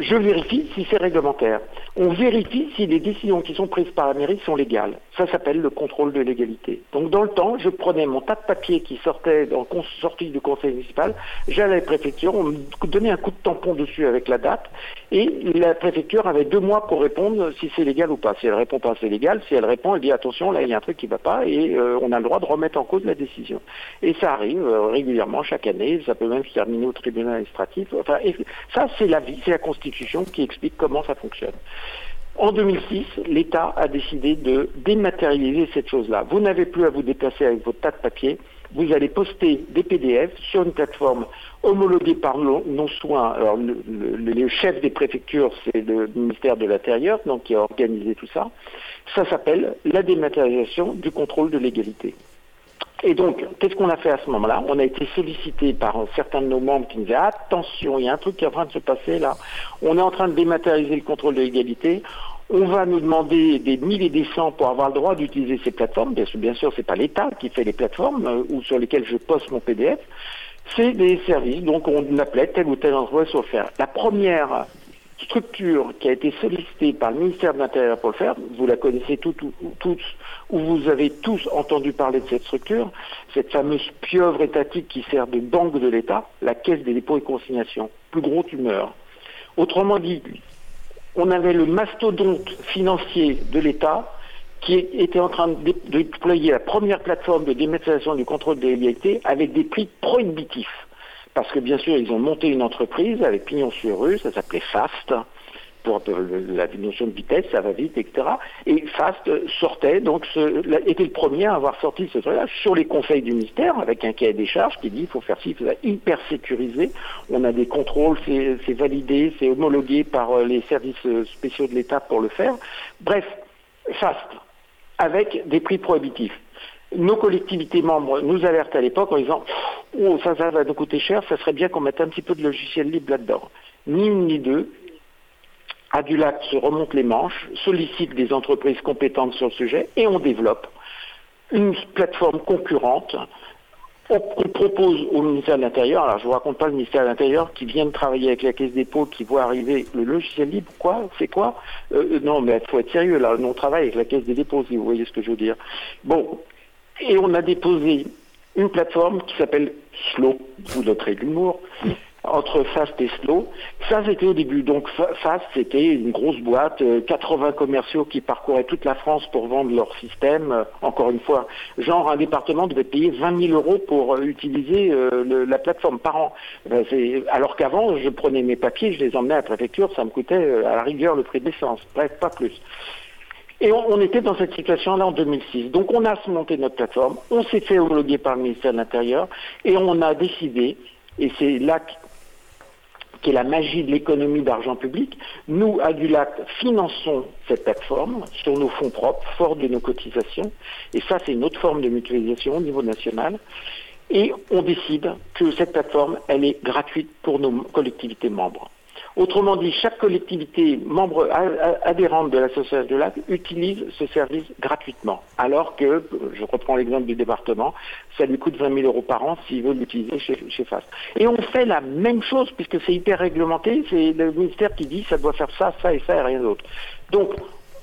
je vérifie si c'est réglementaire. On vérifie si les décisions qui sont prises par la mairie sont légales. Ça s'appelle le contrôle de légalité. Donc dans le temps, je prenais mon tas de papier qui sortait en sortie du conseil municipal, j'allais à la préfecture, on me donnait un coup de tampon dessus avec la date, et la préfecture avait deux mois pour répondre si c'est légal ou pas. Si elle répond pas, c'est légal. Si elle répond, elle dit attention, là il y a un truc qui va pas, et euh, on a le droit de remettre en cause la décision. Et ça arrive euh, régulièrement chaque année. Ça peut même se terminer au tribunal administratif. Enfin, ça c'est la vie, c'est la Constitution qui explique comment ça fonctionne. En 2006, l'État a décidé de dématérialiser cette chose-là. Vous n'avez plus à vous déplacer avec votre tas de papier. Vous allez poster des PDF sur une plateforme homologuée par nos soins. Alors, le, le- le chef des préfectures, c'est le ministère de l'Intérieur, donc qui a organisé tout ça. Ça s'appelle la dématérialisation du contrôle de légalité. Et donc, qu'est-ce qu'on a fait à ce moment-là? On a été sollicité par certains de nos membres qui nous disaient attention, il y a un truc qui est en train de se passer là. On est en train de dématérialiser le contrôle de l'égalité. On va nous demander des mille et des cents pour avoir le droit d'utiliser ces plateformes. Bien sûr, bien sûr, c'est pas l'État qui fait les plateformes euh, ou sur lesquelles je poste mon PDF. C'est des services. Donc, on appelait tel ou tel endroit sur faire. La première structure qui a été sollicitée par le ministère de l'Intérieur pour le faire, vous la connaissez toutes, ou- ou- tous, ou vous avez tous entendu parler de cette structure, cette fameuse pieuvre étatique qui sert de banque de l'État, la Caisse des dépôts et consignations. Plus gros, tu meurs. Autrement dit, on avait le mastodonte financier de l'État qui était en train de dé- de déployer la première plateforme de dématérialisation du contrôle de l'égalité avec des prix prohibitifs. Parce que bien sûr, ils ont monté une entreprise avec pignon sur rue, ça s'appelait FAST, pour la notion de vitesse, ça va vite, etc. Et FAST sortait, donc était le premier à avoir sorti ce truc-là sur les conseils du ministère, avec un cahier des charges qui dit il faut faire ci, il faut ça, hyper sécurisé. On a des contrôles, c'est c'est validé, c'est homologué par euh, les services euh, spéciaux de l'État pour le faire. Bref, FAST, avec des prix prohibitifs. Nos collectivités membres nous alertent à l'époque en disant Oh, ça, va nous coûter cher, ça serait bien qu'on mette un petit peu de logiciel libre là-dedans. Ni une ni deux. Adulac se remonte les manches, sollicite des entreprises compétentes sur le sujet et on développe une plateforme concurrente on, propose au ministère de l'Intérieur, alors je vous raconte pas le ministère de l'Intérieur qui vient de travailler avec la Caisse des dépôts, qui voit arriver le logiciel libre, quoi, c'est quoi? Euh, Non, mais il faut être sérieux, là, on travaille avec la Caisse des dépôts, si vous voyez ce que je veux dire. Bon, et on a déposé une plateforme qui s'appelle Slow, vous noterez l'humour, entre Fast et Slow. Ça, c'était au début. Donc, Fa- Fast, c'était une grosse boîte, euh, 80 commerciaux qui parcouraient toute la France pour vendre leur système. Euh, encore une fois, genre, un département devait payer 20 000 euros pour euh, utiliser euh, la plateforme par an. Alors qu'avant, je prenais mes papiers, je les emmenais à la préfecture, ça me coûtait euh, à la rigueur le prix de l'essence. Bref, pas plus. Et on, était dans cette situation-là en 2006. Donc on a monté notre plateforme, on s'est fait homologuer par le ministère de l'Intérieur et on a décidé, et c'est là qui est la magie de l'économie d'argent public, nous, à Dulac, finançons cette plateforme sur nos fonds propres, fort de nos cotisations. Et ça, c'est une autre forme de mutualisation au niveau national. Et on décide que cette plateforme, elle est gratuite pour nos collectivités membres. Autrement dit, chaque collectivité membre adhérente de l'association de lac utilise ce service gratuitement. Alors que, je reprends l'exemple du département, ça lui coûte 20 000 euros par an s'il veut l'utiliser chez, chez FAST. Et on fait la même chose puisque c'est hyper réglementé, c'est le ministère qui dit ça doit faire ça, ça et ça et rien d'autre. Donc,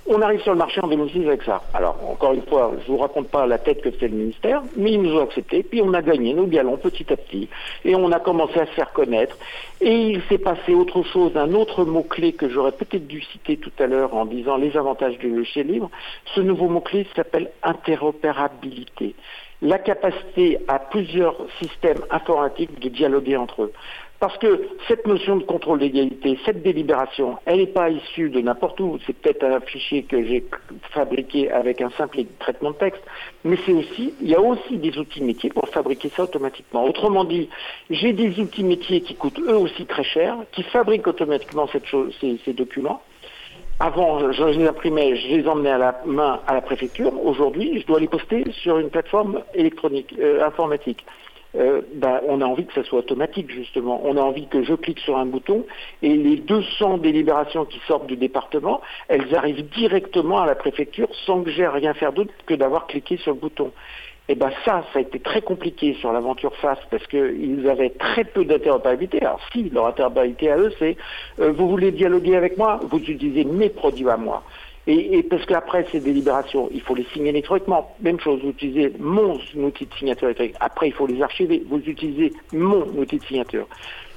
on arrive sur le marché en 2006 avec ça. Alors, encore une fois, je vous raconte pas la tête que c'est le ministère, mais ils nous ont accepté, puis on a gagné nos galons petit à petit, et on a commencé à se faire connaître. Et il s'est passé autre chose, un autre mot-clé que j'aurais peut-être dû citer tout à l'heure en disant les avantages du logiciel libre. Ce nouveau mot-clé s'appelle interopérabilité la capacité à plusieurs systèmes informatiques de dialoguer entre eux. Parce que cette notion de contrôle d'égalité, cette délibération, elle n'est pas issue de n'importe où. C'est peut-être un fichier que j'ai fabriqué avec un simple traitement de texte, mais c'est aussi, il y a aussi des outils métiers pour fabriquer ça automatiquement. Autrement dit, j'ai des outils métiers qui coûtent eux aussi très cher, qui fabriquent automatiquement ces documents. Avant, je les imprimais, je les emmenais à la main à la préfecture. Aujourd'hui, je dois les poster sur une plateforme électronique, euh, informatique. Euh, bah, on a envie que ça soit automatique justement. On a envie que je clique sur un bouton et les 200 délibérations qui sortent du département, elles arrivent directement à la préfecture sans que j'ai rien faire d'autre que d'avoir cliqué sur le bouton. Et ben ça, ça a été très compliqué sur l'aventure FAS parce qu'ils avaient très peu d'interopérabilité. Alors si, leur interopérabilité à eux, c'est euh, vous voulez dialoguer avec moi, vous utilisez mes produits à moi. Et, et, parce qu'après ces délibérations, il faut les signer électroniquement. Même chose, vous utilisez mon outil de signature électronique. Après, il faut les archiver. Vous utilisez mon outil de signature.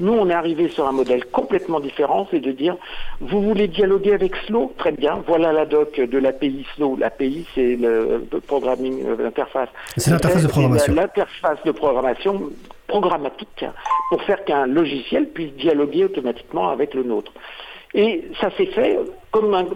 Nous, on est arrivé sur un modèle complètement différent, c'est de dire, vous voulez dialoguer avec Slow Très bien, voilà la doc de l'API Slow. L'API, c'est le programming, euh, l'interface. C'est l'interface de programmation. L'interface de programmation programmatique pour faire qu'un logiciel puisse dialoguer automatiquement avec le nôtre. Et ça s'est fait comme un...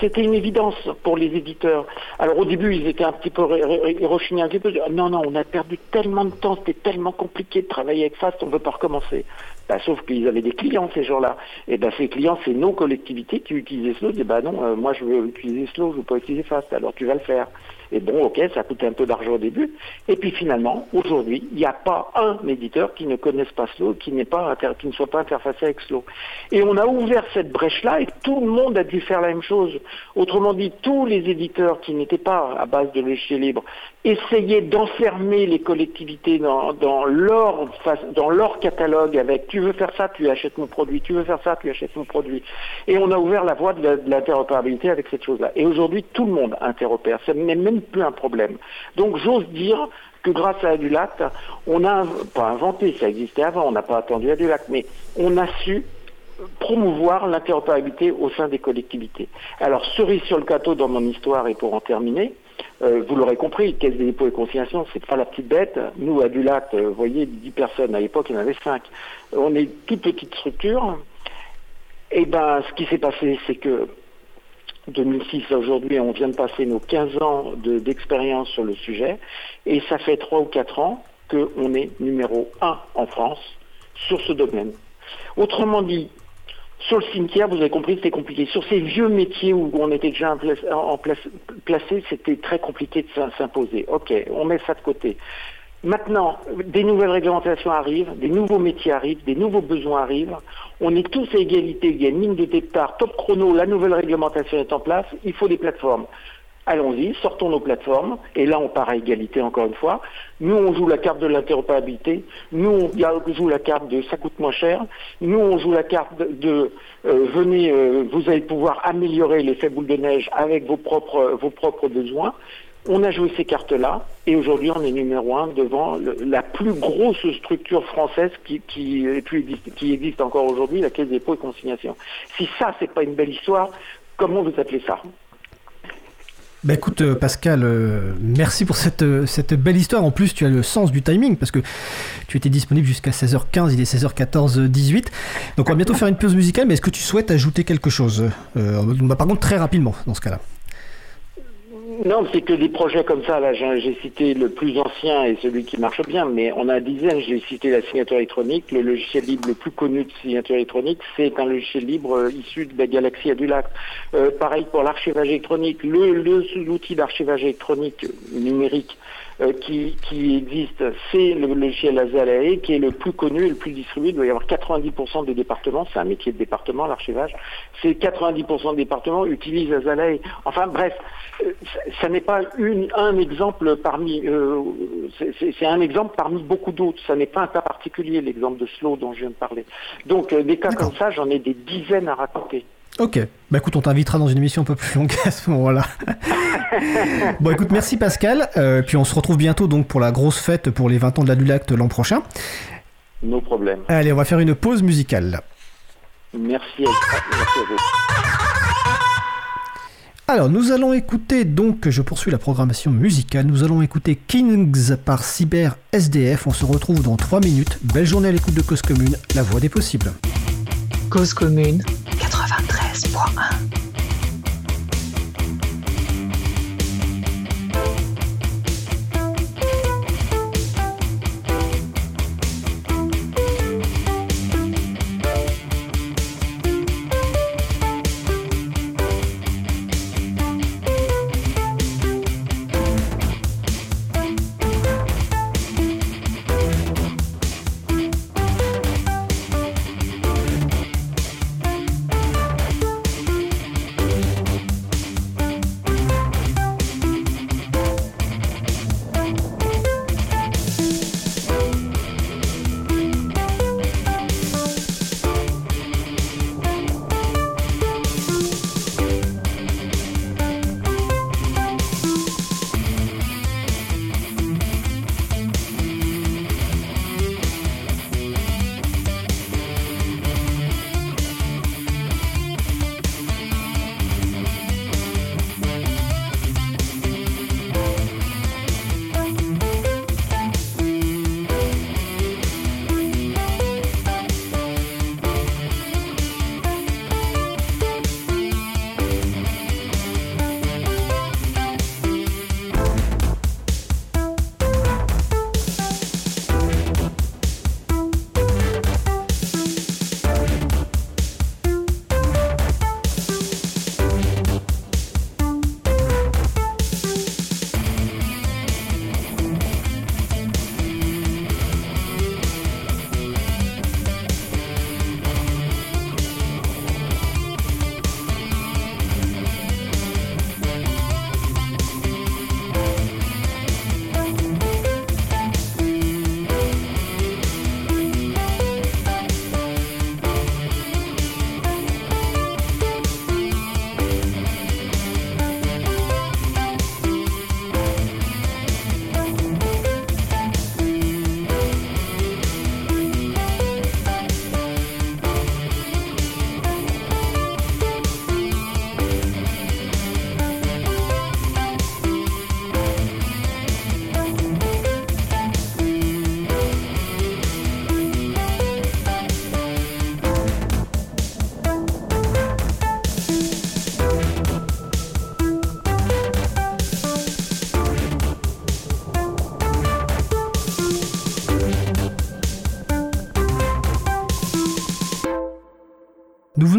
C'était une évidence pour les éditeurs. Alors au début, ils étaient un petit peu rechignés un petit peu. Non, non, on a perdu tellement de temps, c'était tellement compliqué de travailler avec Fast, on ne veut pas recommencer. Ben, sauf qu'ils avaient des clients ces gens-là. Et ben ces clients, c'est nos collectivités qui utilisaient Slow. Ils disaient, ben non, euh, moi je veux utiliser Slow, je veux pas utiliser Fast, alors tu vas le faire. Et bon, ok, ça coûtait un peu d'argent au début. Et puis finalement, aujourd'hui, il n'y a pas un éditeur qui ne connaisse pas Slow, qui, pas qui ne soit pas interfacé avec Slow. Et on a ouvert cette brèche-là et tout le monde a dû faire la même chose. Autrement dit, tous les éditeurs qui n'étaient pas à base de logiciel libre essayaient d'enfermer les collectivités dans, dans, leur, dans leur catalogue avec tu veux faire ça, tu achètes mon produit, tu veux faire ça, tu achètes mon produit. Et on a ouvert la voie de l'interopérabilité avec cette chose-là. Et aujourd'hui, tout le monde interopère. Ce n'est même plus un problème. Donc j'ose dire que grâce à Adulac, on a, pas inventé, ça existait avant, on n'a pas attendu Adulac, mais on a su promouvoir l'interopérabilité au sein des collectivités. Alors, cerise sur le gâteau dans mon histoire, et pour en terminer, euh, vous l'aurez compris, Caisse des dépôts et consignations, c'est pas la petite bête. Nous, à Dulac, euh, vous voyez, 10 personnes, à l'époque, il y en avait 5. On est toute petite structure. Et ben, ce qui s'est passé, c'est que 2006 à aujourd'hui, on vient de passer nos 15 ans d'expérience sur le sujet, et ça fait 3 ou 4 ans qu'on est numéro 1 en France sur ce domaine. Autrement dit, sur le cimetière, vous avez compris, c'était compliqué. Sur ces vieux métiers où on était déjà en place, placé, c'était très compliqué de s'imposer. Ok, on met ça de côté. Maintenant, des nouvelles réglementations arrivent, des nouveaux métiers arrivent, des nouveaux besoins arrivent. On est tous à égalité, il y a une ligne de départ, top chrono, la nouvelle réglementation est en place, il faut des plateformes. Allons-y, sortons nos plateformes, et là on part à égalité encore une fois. Nous on joue la carte de l'interopérabilité, nous on joue la carte de ça coûte moins cher, nous on joue la carte de, euh, venez, euh, vous allez pouvoir améliorer l'effet boule de neige avec vos propres, vos propres besoins. On a joué ces cartes-là et aujourd'hui on est numéro un devant la plus grosse structure française qui, qui existe encore aujourd'hui, la Caisse des dépôts et consignations. Si ça c'est pas une belle histoire, comment vous appelez ça? Bah écoute euh, Pascal, euh, merci pour cette, euh, cette belle histoire. En plus, tu as le sens du timing parce que tu étais disponible jusqu'à 16h15, il est 16h14, 18. Donc on va bientôt faire une pause musicale, mais est-ce que tu souhaites ajouter quelque chose? Par contre, très rapidement dans ce cas-là. Non, c'est que des projets comme ça, là, j'ai cité le plus ancien et celui qui marche bien, mais on a une dizaine. J'ai cité la signature électronique. Le logiciel libre le plus connu de signature électronique, c'est un logiciel libre euh, issu de la galaxie Adulac. Euh, pareil pour l'archivage électronique. Le, l'outil d'archivage électronique numérique euh, qui, qui existe, c'est le logiciel Azalae, qui est le plus connu et le plus distribué. Il doit y avoir 90% des départements, c'est un métier de département, l'archivage. C'est 90% des départements utilisent Azalae. Enfin bref, euh, ça, ça n'est pas une, un exemple parmi, euh, c'est un exemple parmi beaucoup d'autres. Ça n'est pas un cas particulier, l'exemple de Slow dont je viens de parler. Donc euh, des cas comme ça, j'en ai des dizaines à raconter. Ok, bah écoute, on t'invitera dans une émission un peu plus longue à ce moment-là. bon écoute, merci Pascal, Euh, puis on se retrouve bientôt donc pour la grosse fête pour les 20 ans de la Lulacte l'an prochain. Nos problèmes. Allez, on va faire une pause musicale. Merci à, merci à vous. Alors, nous allons écouter donc, je poursuis la programmation musicale, nous allons écouter Kings par Cyber SDF. On se retrouve dans 3 minutes. Belle journée à l'écoute de Cause Commune, la voix des possibles. Cause commune 93.1. Nous venons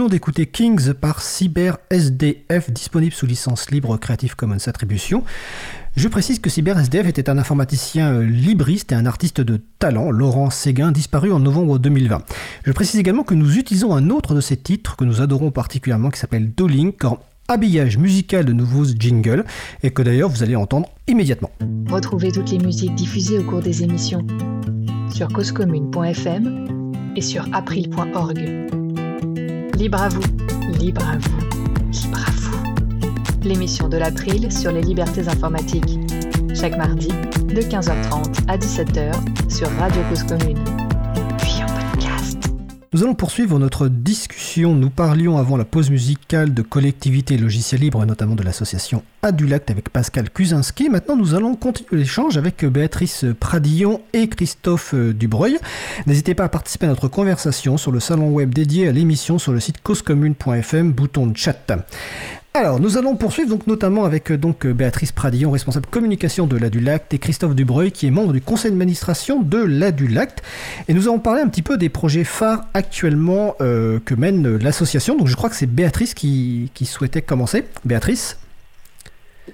d'écouter Kings par Cyber SDF, disponible sous licence libre Creative Commons Attribution. Je précise que Cyber SDF était un informaticien euh, libriste et un artiste de talent, Laurent Séguin, disparu en novembre 2020. Je précise également que nous utilisons un autre de ses titres que nous adorons particulièrement qui s'appelle Dolink en habillage musical de nouveaux jingles et que d'ailleurs vous allez entendre immédiatement. Retrouvez toutes les musiques diffusées au cours des émissions sur causecommune.fm et sur april.org. Libre à vous, libre à vous, libre à vous. L'émission de l'April sur les libertés informatiques. Chaque mardi, de 15h30 à 17h sur Radio Cause Commune. Nous allons poursuivre notre discussion. Nous parlions avant la pause musicale de collectivités logiciels libres, et notamment de l'association Adulact avec Pascal Kuzinski. Maintenant, nous allons continuer l'échange avec Béatrice Pradillon et Christophe Dubreuil. N'hésitez pas à participer à notre conversation sur le salon web dédié à l'émission sur le site causecommune.fm, bouton de chat. Alors, nous allons poursuivre donc notamment avec euh, donc euh, Béatrice Pradillon, responsable communication de l'Adulact, et Christophe Dubreuil, qui est membre du conseil d'administration de l'Adulact. Et nous allons parler un petit peu des projets phares actuellement euh, que mène l'association. Donc, je crois que c'est Béatrice qui, qui souhaitait commencer. Béatrice?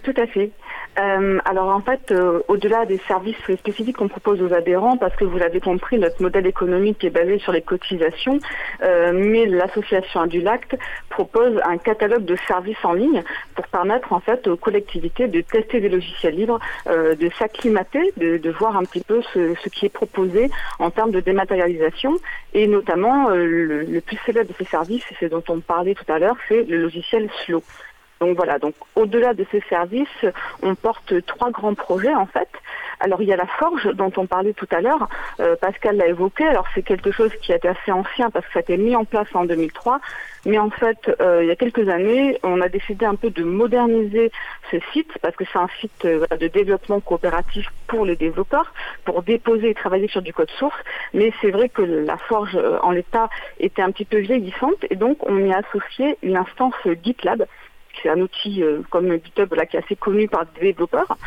Tout à fait. Euh, alors en fait, euh, au-delà des services spécifiques qu'on propose aux adhérents, parce que vous l'avez compris, notre modèle économique est basé sur les cotisations, euh, mais l'association Adulact propose un catalogue de services en ligne pour permettre en fait aux collectivités de tester des logiciels libres, euh, de s'acclimater, de, de voir un petit peu ce, ce qui est proposé en termes de dématérialisation, et notamment euh, le, le plus célèbre de ces services, et c'est dont on parlait tout à l'heure, c'est le logiciel Slow. Donc voilà, donc au-delà de ces services, on porte trois grands projets en fait. Alors il y a la forge dont on parlait tout à l'heure, euh, Pascal l'a évoqué, alors c'est quelque chose qui est assez ancien parce que ça a été mis en place en 2003, mais en fait euh, il y a quelques années on a décidé un peu de moderniser ce site parce que c'est un site euh, de développement coopératif pour les développeurs, pour déposer et travailler sur du code source, mais c'est vrai que la forge euh, en l'état était un petit peu vieillissante et donc on y a associé une instance GitLab c'est un outil euh, comme GitHub là, qui est assez connu par des développeurs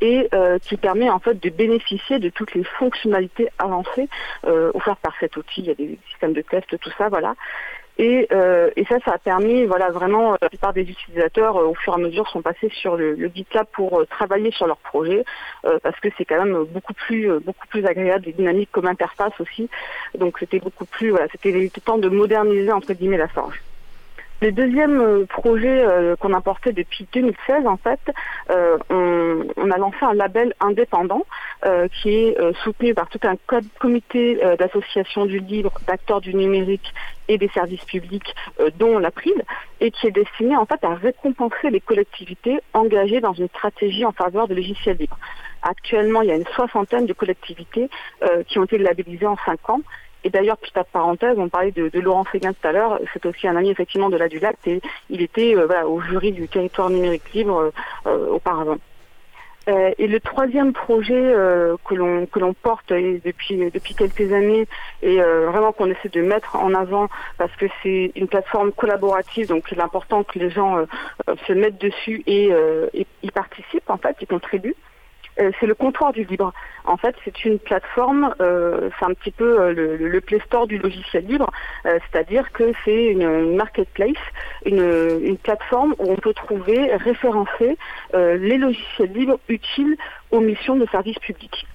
et euh, qui permet en fait de bénéficier de toutes les fonctionnalités avancées euh, offertes par cet outil. Il y a des systèmes de test, tout ça, voilà. Et, ça, ça a permis, voilà, vraiment, la plupart des utilisateurs, au fur et à mesure, sont passés sur le, le GitLab pour travailler sur leur projet, parce que c'est quand même beaucoup plus, beaucoup plus agréable et dynamique comme interface aussi. Donc c'était beaucoup plus, voilà, c'était le temps de moderniser entre guillemets la forge. Le deuxième euh, projet euh, qu'on a porté depuis 2016, en fait, euh, on, a lancé un label indépendant qui est soutenu par tout un co- comité d'associations du libre, d'acteurs du numérique et des services publics, dont l'April, et qui est destiné en fait à récompenser les collectivités engagées dans une stratégie en faveur de logiciels libres. Actuellement, il y a une soixantaine de collectivités qui ont été labellisées en cinq ans. Et d'ailleurs, petite parenthèse, on parlait de, de Laurent Séguin tout à l'heure, c'est aussi un ami effectivement de la Dulac et il était euh, au jury du territoire numérique libre euh, euh, auparavant. Euh, et le troisième projet euh, que l'on que l'on porte et depuis depuis quelques années et euh, vraiment qu'on essaie de mettre en avant parce que c'est une plateforme collaborative donc c'est important que les gens euh, euh, se mettent dessus et, euh, et y participent en fait, y contribuent. Euh, c'est le comptoir du libre. En fait, c'est une plateforme, euh, c'est un petit peu euh, le, Play Store du logiciel libre, c'est-à-dire que c'est une, marketplace, une, plateforme où on peut trouver, référencer les logiciels libres utiles aux missions de service public.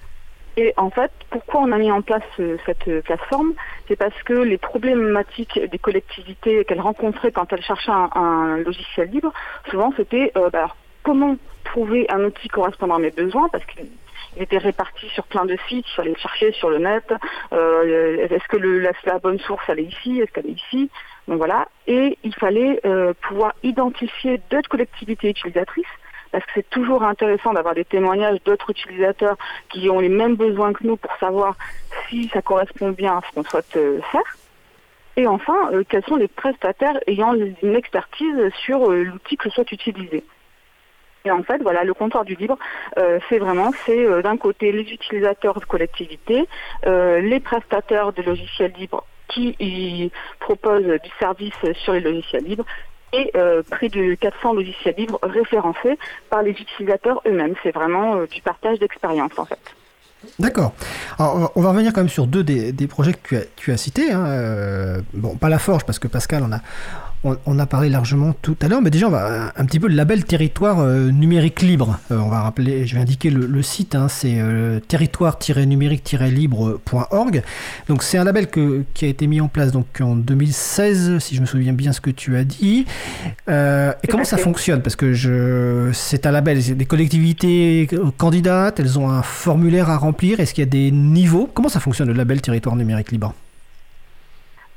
Et en fait, pourquoi on a mis en place cette plateforme? C'est parce que les problématiques des collectivités qu'elles rencontraient quand elles cherchaient un, logiciel libre, souvent c'était bah, comment trouver un outil correspondant à mes besoins, parce qu'il il était réparti sur plein de sites, il fallait le chercher sur le net, euh, est-ce que la, bonne source elle est ici, est-ce qu'elle est ici, donc voilà, et il fallait euh, pouvoir identifier d'autres collectivités utilisatrices, parce que c'est toujours intéressant d'avoir des témoignages d'autres utilisateurs qui ont les mêmes besoins que nous pour savoir si ça correspond bien à ce qu'on souhaite euh, faire. Et enfin, quels sont les prestataires ayant une expertise sur l'outil que souhaite utiliser. Et en fait, voilà, le comptoir du libre, euh, c'est vraiment, c'est euh, d'un côté les utilisateurs de collectivités, euh, les prestataires de logiciels libres qui y proposent du service sur les logiciels libres et près de 400 logiciels libres référencés par les utilisateurs eux-mêmes. C'est vraiment du partage d'expérience en fait. D'accord. Alors, on va- revenir quand même sur deux des, projets que tu as, cités. hein. Bon, pas la forge, parce que Pascal en a, on, on a parlé largement tout à l'heure, mais déjà, on va un, un petit peu le label territoire euh, numérique libre. Euh, on va rappeler, je vais indiquer le, le site, hein, c'est euh, territoire-numérique-libre.org. Donc, c'est un label que, qui a été mis en place donc, en 2016, si je me souviens bien ce que tu as dit. Et comment ça fonctionne? Parce que je, c'est un label, c'est des collectivités candidates, elles ont un formulaire à remplir. Est-ce qu'il y a des niveaux? Comment ça fonctionne le label territoire numérique libre?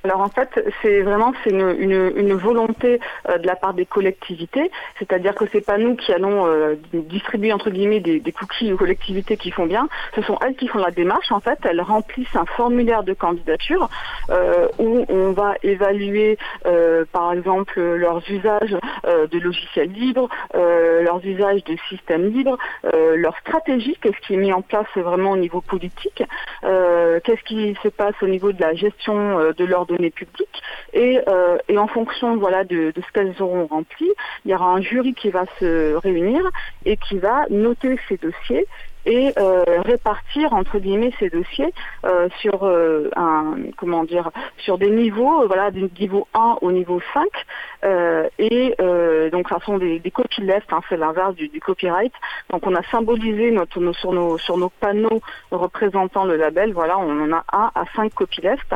Alors en fait, c'est vraiment c'est une, une, une volonté euh, de la part des collectivités, c'est-à-dire que c'est pas nous qui allons euh, distribuer entre guillemets des, des cookies aux collectivités qui font bien, ce sont elles qui font la démarche. En fait, elles remplissent un formulaire de candidature euh, où on va évaluer euh, par exemple leurs usages euh, de logiciels libres, euh, leurs usages de systèmes libres, leur stratégie, qu'est-ce qui est mis en place vraiment au niveau politique, qu'est-ce qui se passe au niveau de la gestion de leurs données publiques. Et, euh, et en fonction voilà, de, ce qu'elles auront rempli, il y aura un jury qui va se réunir et qui va noter ces dossiers et euh, répartir entre guillemets ces dossiers euh, sur euh, un comment dire sur des niveaux euh, voilà du niveau 1 au niveau 5 euh, et euh, donc ça sont des, des copylefts hein, c'est l'inverse du, du copyright. Donc on a symbolisé notre sur nos sur nos panneaux représentant le label. Voilà on en a 1 à 5 copylefts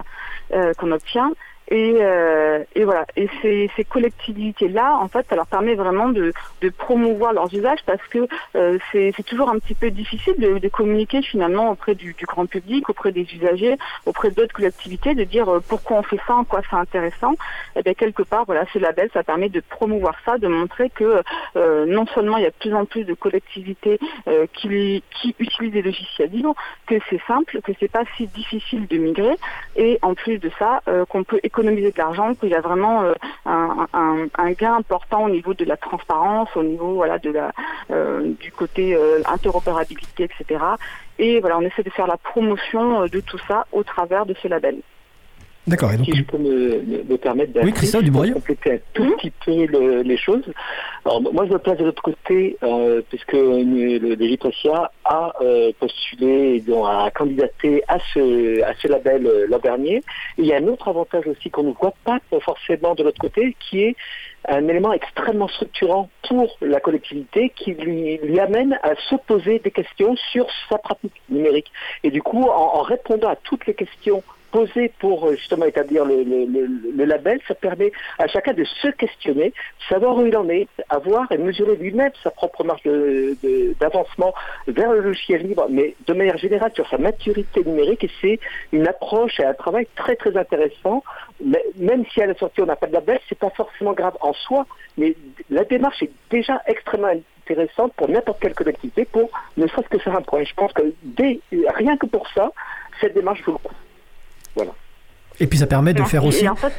euh, qu'on obtient et, euh, et voilà. Et ces, ces collectivités-là, en fait, ça leur permet vraiment de, de promouvoir leurs usages parce que euh, c'est toujours un petit peu difficile de, de communiquer finalement auprès du, du grand public, auprès des usagers, auprès d'autres collectivités, de dire euh, pourquoi on fait ça, en quoi c'est intéressant. Et bien quelque part, voilà, ce label, ça permet de promouvoir ça, de montrer que euh, non seulement il y a de plus en plus de collectivités euh, qui, qui utilisent des logiciels libres, que c'est simple, que c'est pas si difficile de migrer, et en plus de ça, qu'on peut économiser de l'argent, qu'il y a vraiment euh, un, gain important au niveau de la transparence, au niveau voilà de la euh, du côté euh, interopérabilité, etc. Et voilà, on essaie de faire la promotion de tout ça au travers de ce label. D'accord. Donc, Si je peux me, me- me permettre Oui, Christophe Dubreuil. pour compléter un tout petit peu le- les choses. Alors, moi, je me place de l'autre côté, euh, puisque euh, le Légitrecia a euh, postulé, donc, a candidaté à ce, à ce label euh, l'an dernier. Et il y a un autre avantage aussi qu'on ne voit pas forcément de l'autre côté, qui est un élément extrêmement structurant pour la collectivité qui lui, lui amène à se poser des questions sur sa pratique numérique. Et du coup, en, en répondant à toutes les questions posées pour euh, justement établir le, le- label, ça permet à chacun de se questionner, savoir où il en est, avoir et mesurer lui-même sa propre marge d'avancement vers le logiciel libre, mais de manière générale sur sa maturité numérique. Et c'est une approche et un travail très très intéressant. Même si à la sortie on n'a pas de label, c'est pas forcément grave en soi, mais la démarche est déjà extrêmement intéressante pour n'importe quelle collectivité pour ne serait-ce que faire un point. Je pense que rien que pour ça, cette démarche vaut le coup. Voilà. et puis ça permet de Et faire en- aussi. et en fait,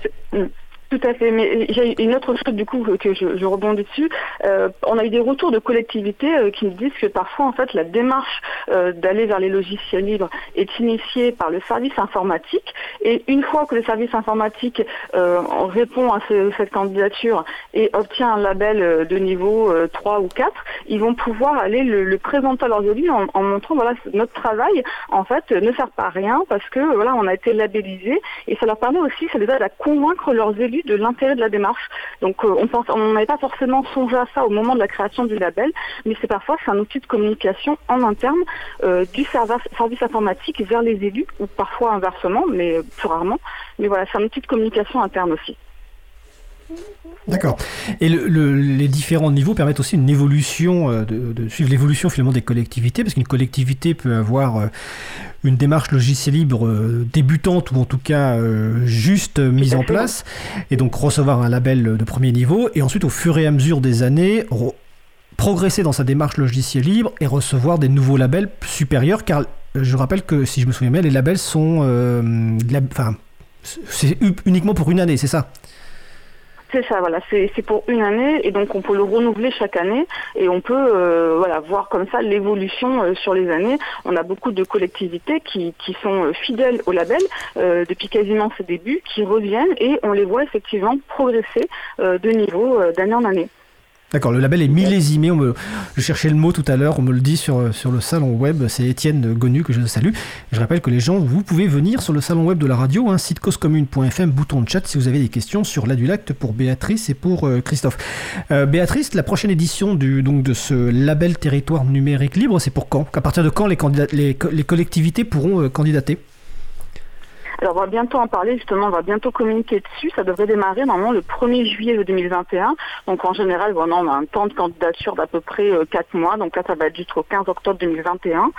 tout à fait. Mais j'ai une autre chose du coup que je, rebondis dessus. Euh, on a eu des retours de collectivités euh, qui me disent que parfois en fait la démarche euh, d'aller vers les logiciels libres est initiée par le service informatique et une fois que le service informatique répond à ce- cette candidature et obtient un label de niveau euh, 3 ou 4, ils vont pouvoir aller le, le présenter à leurs élus en, en montrant voilà notre travail en fait ne sert pas à rien parce que voilà on a été labellisé et ça leur permet aussi ça les aide à convaincre leurs élus de l'intérêt de la démarche. Donc euh, on n'avait pas forcément songé à ça au moment de la création du label, mais c'est parfois c'est un outil de communication en interne euh, du service, service informatique vers les élus ou parfois inversement, mais euh, plus rarement. Mais voilà, c'est un outil de communication interne aussi. D'accord. Et le- le- les différents niveaux permettent aussi une évolution, euh, de, de suivre l'évolution finalement des collectivités, parce qu'une collectivité peut avoir euh, une démarche logiciel libre euh, débutante ou en tout cas juste mise en place, et donc recevoir un label de premier niveau, et ensuite au fur et à mesure des années, re- progresser dans sa démarche logiciel libre et recevoir des nouveaux labels supérieurs, car je rappelle que si je me souviens bien, les labels sont... Enfin, c'est uniquement pour une année, c'est ça? C'est ça, voilà, c'est pour une année et donc on peut le renouveler chaque année et on peut euh, voilà voir comme ça l'évolution euh, sur les années. On a beaucoup de collectivités qui, sont euh, fidèles au label depuis quasiment ses débuts, qui reviennent et on les voit effectivement progresser de niveau d'année en année. D'accord, le label est millésimé. On me, je cherchais le mot tout à l'heure, on me le dit sur, sur le salon web. C'est Étienne Gonu que je salue. Je rappelle que les gens, vous pouvez venir sur le salon web de la radio, un site causecommune.fm, bouton de chat si vous avez des questions sur l'adulacte pour Béatrice et pour euh, Christophe. Euh, Béatrice, la prochaine édition du, donc, de ce label territoire numérique libre, c'est pour quand? À partir de quand les, candidats, les, co- les collectivités pourront euh, candidater? Alors on va bientôt en parler justement, on va bientôt communiquer dessus. Ça devrait démarrer normalement le 1er juillet 2021. Donc en général, voilà, on a un temps de candidature d'à peu près 4 mois. Donc là, ça va être jusqu'au 15 octobre 2021.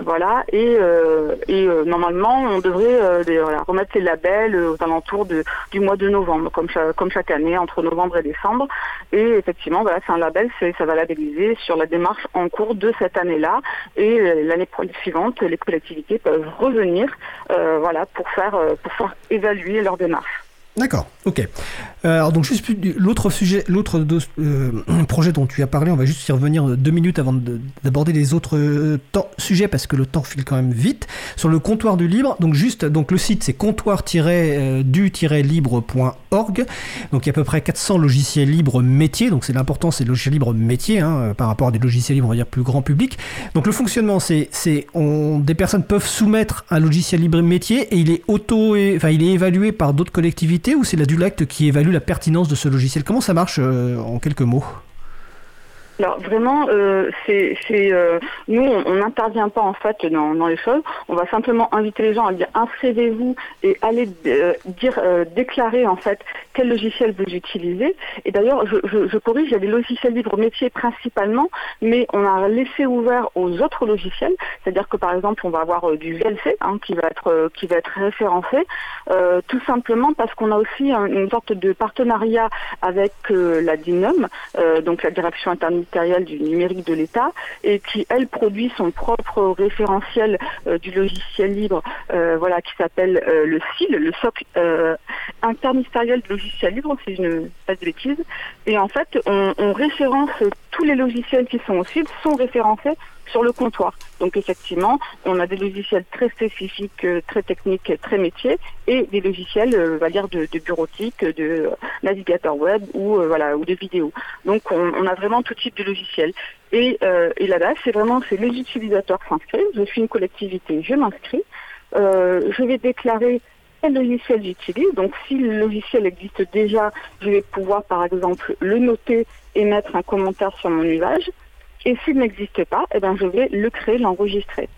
Voilà. Et, euh, et euh, normalement, on devrait euh, voilà, remettre les labels euh, aux alentours du mois de novembre, comme, cha- comme chaque année, entre novembre et décembre. Et effectivement, voilà, c'est un label, ça va labelliser sur la démarche en cours de cette année-là. Et euh, l'année suivante, les collectivités peuvent revenir euh, voilà, pour faire, euh, pour faire évaluer leur démarche. D'accord, ok. Euh, alors donc juste l'autre sujet, l'autre euh, projet dont tu as parlé, on va juste y revenir deux minutes avant de- d'aborder les autres euh, sujets parce que le temps file quand même vite. Sur le comptoir du libre, donc juste donc le site c'est comptoir-du-libre.org. Donc il y a à peu près 400 logiciels libres métiers. Donc c'est l'important, c'est le logiciel libre métier hein, par rapport à des logiciels libres on va dire plus grand public. Donc le fonctionnement c'est c'est des personnes peuvent soumettre un logiciel libre métier et il est auto enfin il est évalué par d'autres collectivités ou c'est la Dulacte qui évalue la pertinence de ce logiciel? Comment ça marche euh, en quelques mots? Alors vraiment, euh, c'est, euh, nous, on n'intervient pas en fait dans, dans les choses. On va simplement inviter les gens à dire inscrivez-vous et allez euh, dire, euh, déclarer en fait quel logiciel vous utilisez. Et d'ailleurs, je, je, je corrige, il y a des logiciels libres métiers principalement, mais on a laissé ouvert aux autres logiciels. C'est-à-dire que par exemple, on va avoir euh, du VLC hein, qui va être euh, qui va être référencé, tout simplement parce qu'on a aussi un- une sorte de partenariat avec la DINUM, euh, donc la Direction du numérique de l'État, et qui elle produit son propre référentiel euh, du logiciel libre, euh, voilà, qui s'appelle euh, le SIL, le SOC euh, interministériel du logiciel libre, si je ne pas de bêtises. Et en fait, on, on référence tous les logiciels qui sont au SIL sont référencés sur le comptoir. Donc effectivement, on a des logiciels très spécifiques, euh, très techniques, très métiers, et des logiciels, euh, on va dire, de, bureautique, de navigateur web ou euh, voilà ou de vidéo. Donc on, a vraiment tout type de logiciels. Et, euh, et là-bas, c'est vraiment c'est les utilisateurs s'inscrivent. Je suis une collectivité, je m'inscris. Euh, je vais déclarer quel logiciel j'utilise. Donc si le logiciel existe déjà, je vais pouvoir par exemple le noter et mettre un commentaire sur mon usage. Et s'il n'existe pas, eh ben, je vais le créer, l'enregistrer.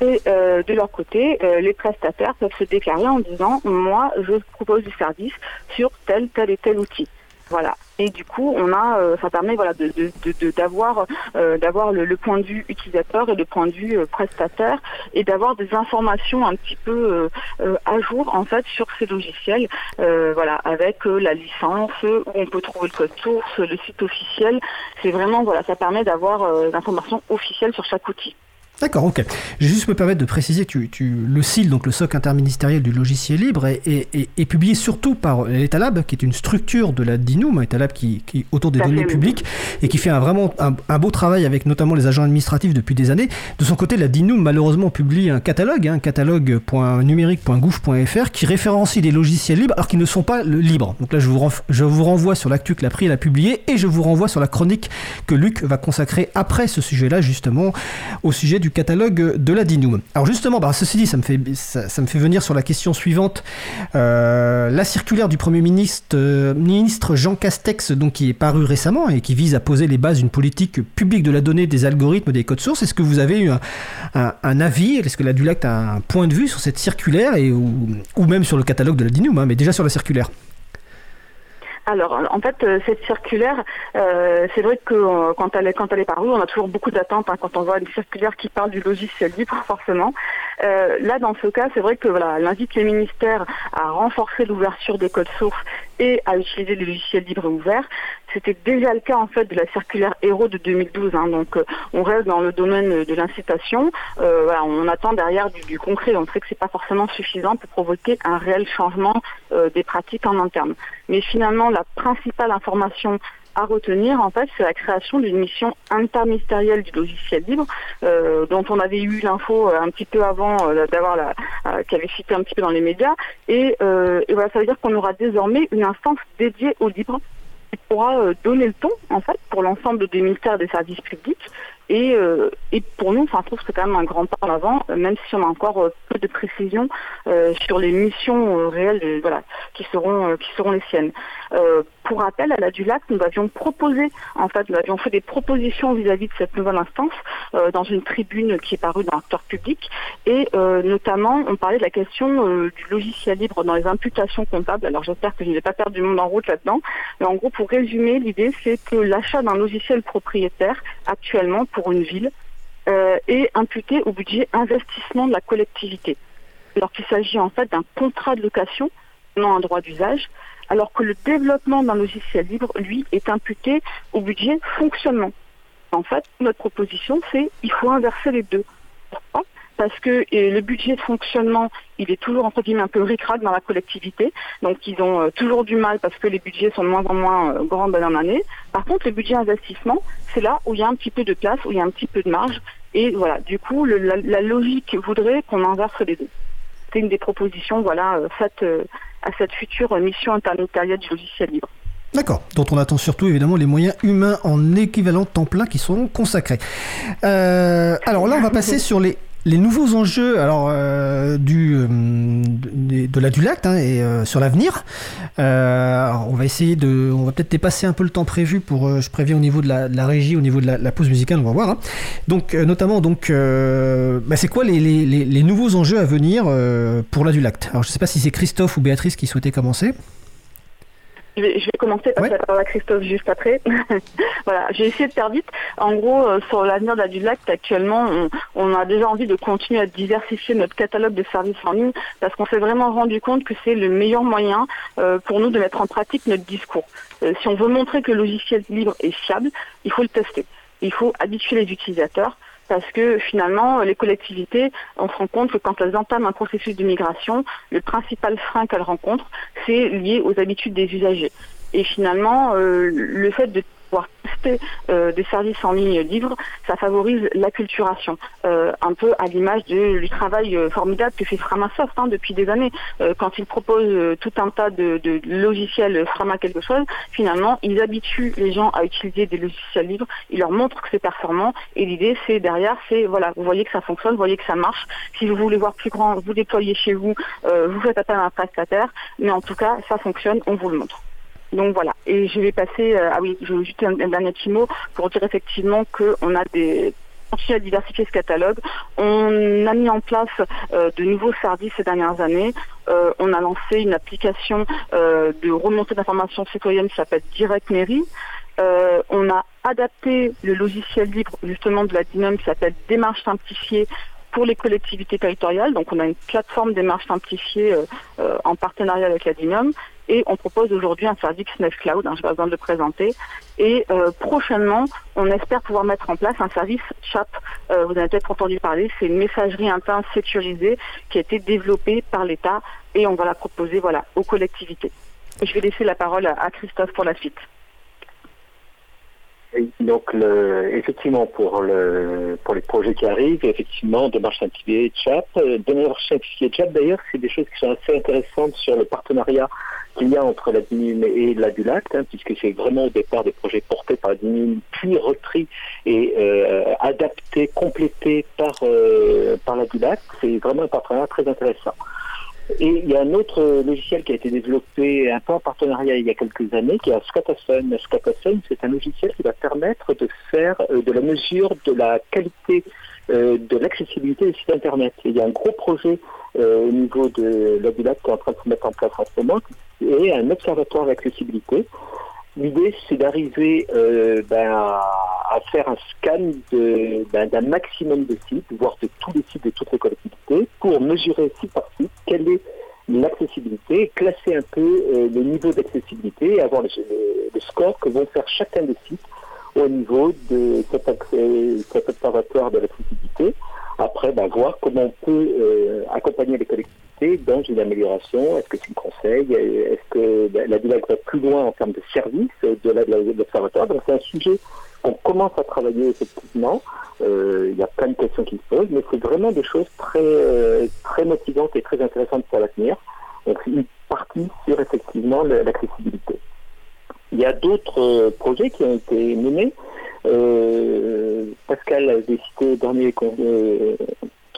Et euh, de leur côté, euh, les prestataires peuvent se déclarer en disant moi, je propose du service sur tel, tel et tel outil. Voilà. Et du coup, on a, euh, ça permet voilà de d'avoir euh, d'avoir le, le point de vue utilisateur et le point de vue euh, prestataire et d'avoir des informations un petit peu euh, euh, à jour en fait sur ces logiciels. Voilà, avec la licence où on peut trouver le code source, le site officiel. C'est vraiment voilà, ça permet d'avoir euh, l'information officielle sur chaque outil. D'accord, ok. Je vais juste me permettre de préciser, tu, tu, le SIL, donc le SOC interministériel du logiciel libre, est, est, est- est publié surtout par l'Etalab, qui est une structure de la DINUM, Etalab qui, qui est autour des données publiques et qui fait un, vraiment un, un beau travail avec notamment les agents administratifs depuis des années. De son côté, la DINUM malheureusement publie un catalogue, hein, catalogue.numérique.gouv.fr, qui référencie des logiciels libres alors qu'ils ne sont pas libres. Donc là, je vous, je vous renvoie sur l'actu que l'April a publié et je vous renvoie sur la chronique que Luc va consacrer après ce sujet-là, justement, au sujet du catalogue de la DINUM. Alors justement, bah, ceci dit, ça me, fait, venir sur la question suivante. Euh, la circulaire du Premier ministre, euh, ministre Jean Castex, donc, qui est parue récemment et qui vise à poser les bases d'une politique publique de la donnée, des algorithmes, des codes sources, est-ce que vous avez eu un, avis? Est-ce que la Dulac a un point de vue sur cette circulaire ou même sur le catalogue de la DINUM, hein, mais déjà sur la circulaire? Alors, en fait, euh, cette circulaire, euh, c'est vrai que euh, quand elle est quand elle est parue, on a toujours beaucoup d'attentes hein, quand on voit une circulaire qui parle du logiciel libre, forcément. Euh, là, dans ce cas, c'est vrai que voilà, elle invite les ministères à renforcer l'ouverture des codes sources et à utiliser les logiciels libres et ouverts. C'était déjà le cas en fait de la circulaire Héros de 2012. hein, donc, euh, on reste dans le domaine de l'incitation. Euh, voilà, on attend derrière du, du concret. On sait que c'est pas forcément suffisant pour provoquer un réel changement euh, des pratiques en interne. Mais finalement, la principale information à retenir, en fait, c'est la création d'une mission interministérielle du logiciel libre, euh, dont on avait eu l'info euh, un petit peu avant euh, d'avoir la, euh, qui avait cité un petit peu dans les médias. Et, et voilà, ça veut dire qu'on aura désormais une instance dédiée au libre qui pourra donner le ton, en fait, pour l'ensemble des ministères des services publics. Et, euh, et pour nous, enfin, je trouve que c'est quand même un grand pas en avant, euh, même si on a encore euh, peu de précisions euh, sur les missions euh, réelles, voilà, qui seront qui seront les siennes. Pour rappel, à la Dulac, nous avions proposé, en fait, nous avions fait des propositions vis-à-vis de cette nouvelle instance dans une tribune qui est parue dans l'acteur public, et notamment, on parlait de la question du logiciel libre dans les imputations comptables. Alors j'espère que je n'ai pas perdu du monde en route là-dedans, mais en gros, pour résumer, l'idée c'est que l'achat d'un logiciel propriétaire actuellement pour une ville euh, est imputé au budget investissement de la collectivité. Alors qu'il s'agit en fait d'un contrat de location, non un droit d'usage, alors que le développement d'un logiciel libre, lui, est imputé au budget fonctionnement. En fait, notre proposition, c'est il faut inverser les deux. Pourquoi? Parce que et le budget de fonctionnement, il est toujours entre guillemets un peu ric-rac dans la collectivité. Donc ils ont euh, toujours du mal parce que les budgets sont de moins en moins euh, grands d'année en année. Par contre, le budget investissement, c'est là où il y a un petit peu de place, où il y a un petit peu de marge. Et voilà, du coup, la, logique voudrait qu'on inverse les deux. C'est une des propositions voilà, euh, faites euh, à cette future euh, mission interministérielle du logiciel libre. D'accord, dont on attend surtout évidemment les moyens humains en équivalent temps plein qui seront consacrés. Euh, alors là, on va passer sur les, les nouveaux enjeux euh, euh, de, de la Dulact hein, et euh, sur l'avenir. On va essayer de. On va peut-être dépasser un peu le temps prévu pour. je préviens au niveau de la, régie, au niveau de la, pause musicale, on va voir. hein. Donc, notamment, donc, bah, c'est quoi les, les- nouveaux enjeux à venir pour la Dulact Alors, je ne sais pas si c'est Christophe ou Béatrice qui souhaitait commencer. Je vais, je vais commencer par la parole à Christophe juste après. voilà, j'ai essayé de faire vite. En gros, euh, sur l'avenir de la Dulac, actuellement, on, on a déjà envie de continuer à diversifier notre catalogue de services en ligne parce qu'on s'est vraiment rendu compte que c'est le meilleur moyen euh, pour nous de mettre en pratique notre discours. Euh, si on veut montrer que le logiciel libre est fiable, il faut le tester. Il faut habituer les utilisateurs parce que finalement, les collectivités, on se rend compte que quand elles entament un processus de migration, le principal frein qu'elles rencontrent, c'est lié aux habitudes des usagers. Et finalement, euh, le fait de pouvoir tester euh, des services en ligne libres, ça favorise l'acculturation, euh, un peu à l'image du travail euh, formidable que fait Framasoft hein, depuis des années. Euh, quand ils proposent euh, tout un tas de, de logiciels Frama quelque chose, finalement, ils habituent les gens à utiliser des logiciels libres, ils leur montrent que c'est performant, et l'idée, c'est derrière, c'est voilà, vous voyez que ça fonctionne, vous voyez que ça marche. Si vous voulez voir plus grand, vous déployez chez vous, vous faites appel à un prestataire, mais en tout cas, ça fonctionne, on vous le montre. Donc voilà, et je vais passer, euh, ah oui, je vais juste un, un dernier petit mot pour dire effectivement qu'on a des à diversifier ce catalogue. On a mis en place euh, de nouveaux services ces dernières années. Euh, on a lancé une application euh, de remontée d'informations citoyennes qui s'appelle Direct Mairie. Euh, on a adapté le logiciel libre justement de la Dinum qui s'appelle Démarche simplifiée pour les collectivités territoriales. Donc on a une plateforme démarche simplifiée euh, euh, en partenariat avec la Dinum et on propose aujourd'hui un service Nest Cloud, hein, je n'ai pas besoin de le présenter. Et euh, prochainement, on espère pouvoir mettre en place un service chat. Euh, vous avez peut-être entendu parler, c'est une messagerie interne sécurisée qui a été développée par l'État et on va la proposer voilà, aux collectivités. Et je vais laisser la parole à, Christophe pour la suite. Et donc, le, effectivement, pour, le, pour les projets qui arrivent, effectivement, démarche simplifiée, chat. Euh, démarche simplifiée, chat, d'ailleurs, c'est des choses qui sont assez intéressantes sur le partenariat qu'il y a entre la DINUM et la DULAC, hein, puisque c'est vraiment au départ des projets portés par la DINUM, puis repris et euh, adaptés, complétés par, euh, par. C'est vraiment un partenariat très intéressant. Et il y a un autre logiciel qui a été développé un peu en partenariat il y a quelques années, qui est Scatason. Scatason, c'est un logiciel qui va permettre de faire euh, de la mesure de la qualité euh, de l'accessibilité des sites Internet. Et il y a un gros projet au niveau de la DULAC qui est en train de se mettre en place en ce moment, et un observatoire d'accessibilité. L'idée, c'est d'arriver euh, ben, à, faire un scan ben, d'un maximum de sites, voire de tous les sites de toutes les collectivités, pour mesurer site par site quelle est l'accessibilité, classer un peu euh, le niveau d'accessibilité et avoir le, score que vont faire chacun des sites au niveau de cet, cet observatoire de l'accessibilité. Après, ben, voir comment on peut euh, accompagner les collectivités dans une amélioration. Est-ce que tu me conseilles? Est-ce que ben, la DILAC va plus loin en termes de service euh, de l'observatoire? Donc c'est un sujet qu'on commence à travailler effectivement. Euh, il y a plein de questions qui se posent, mais c'est vraiment des choses très, euh, très motivantes et très intéressantes pour l'avenir. Donc c'est une partie sur effectivement l'accessibilité. Il y a d'autres euh, projets qui ont été menés. Euh, Pascal avait cité au dernier con- euh,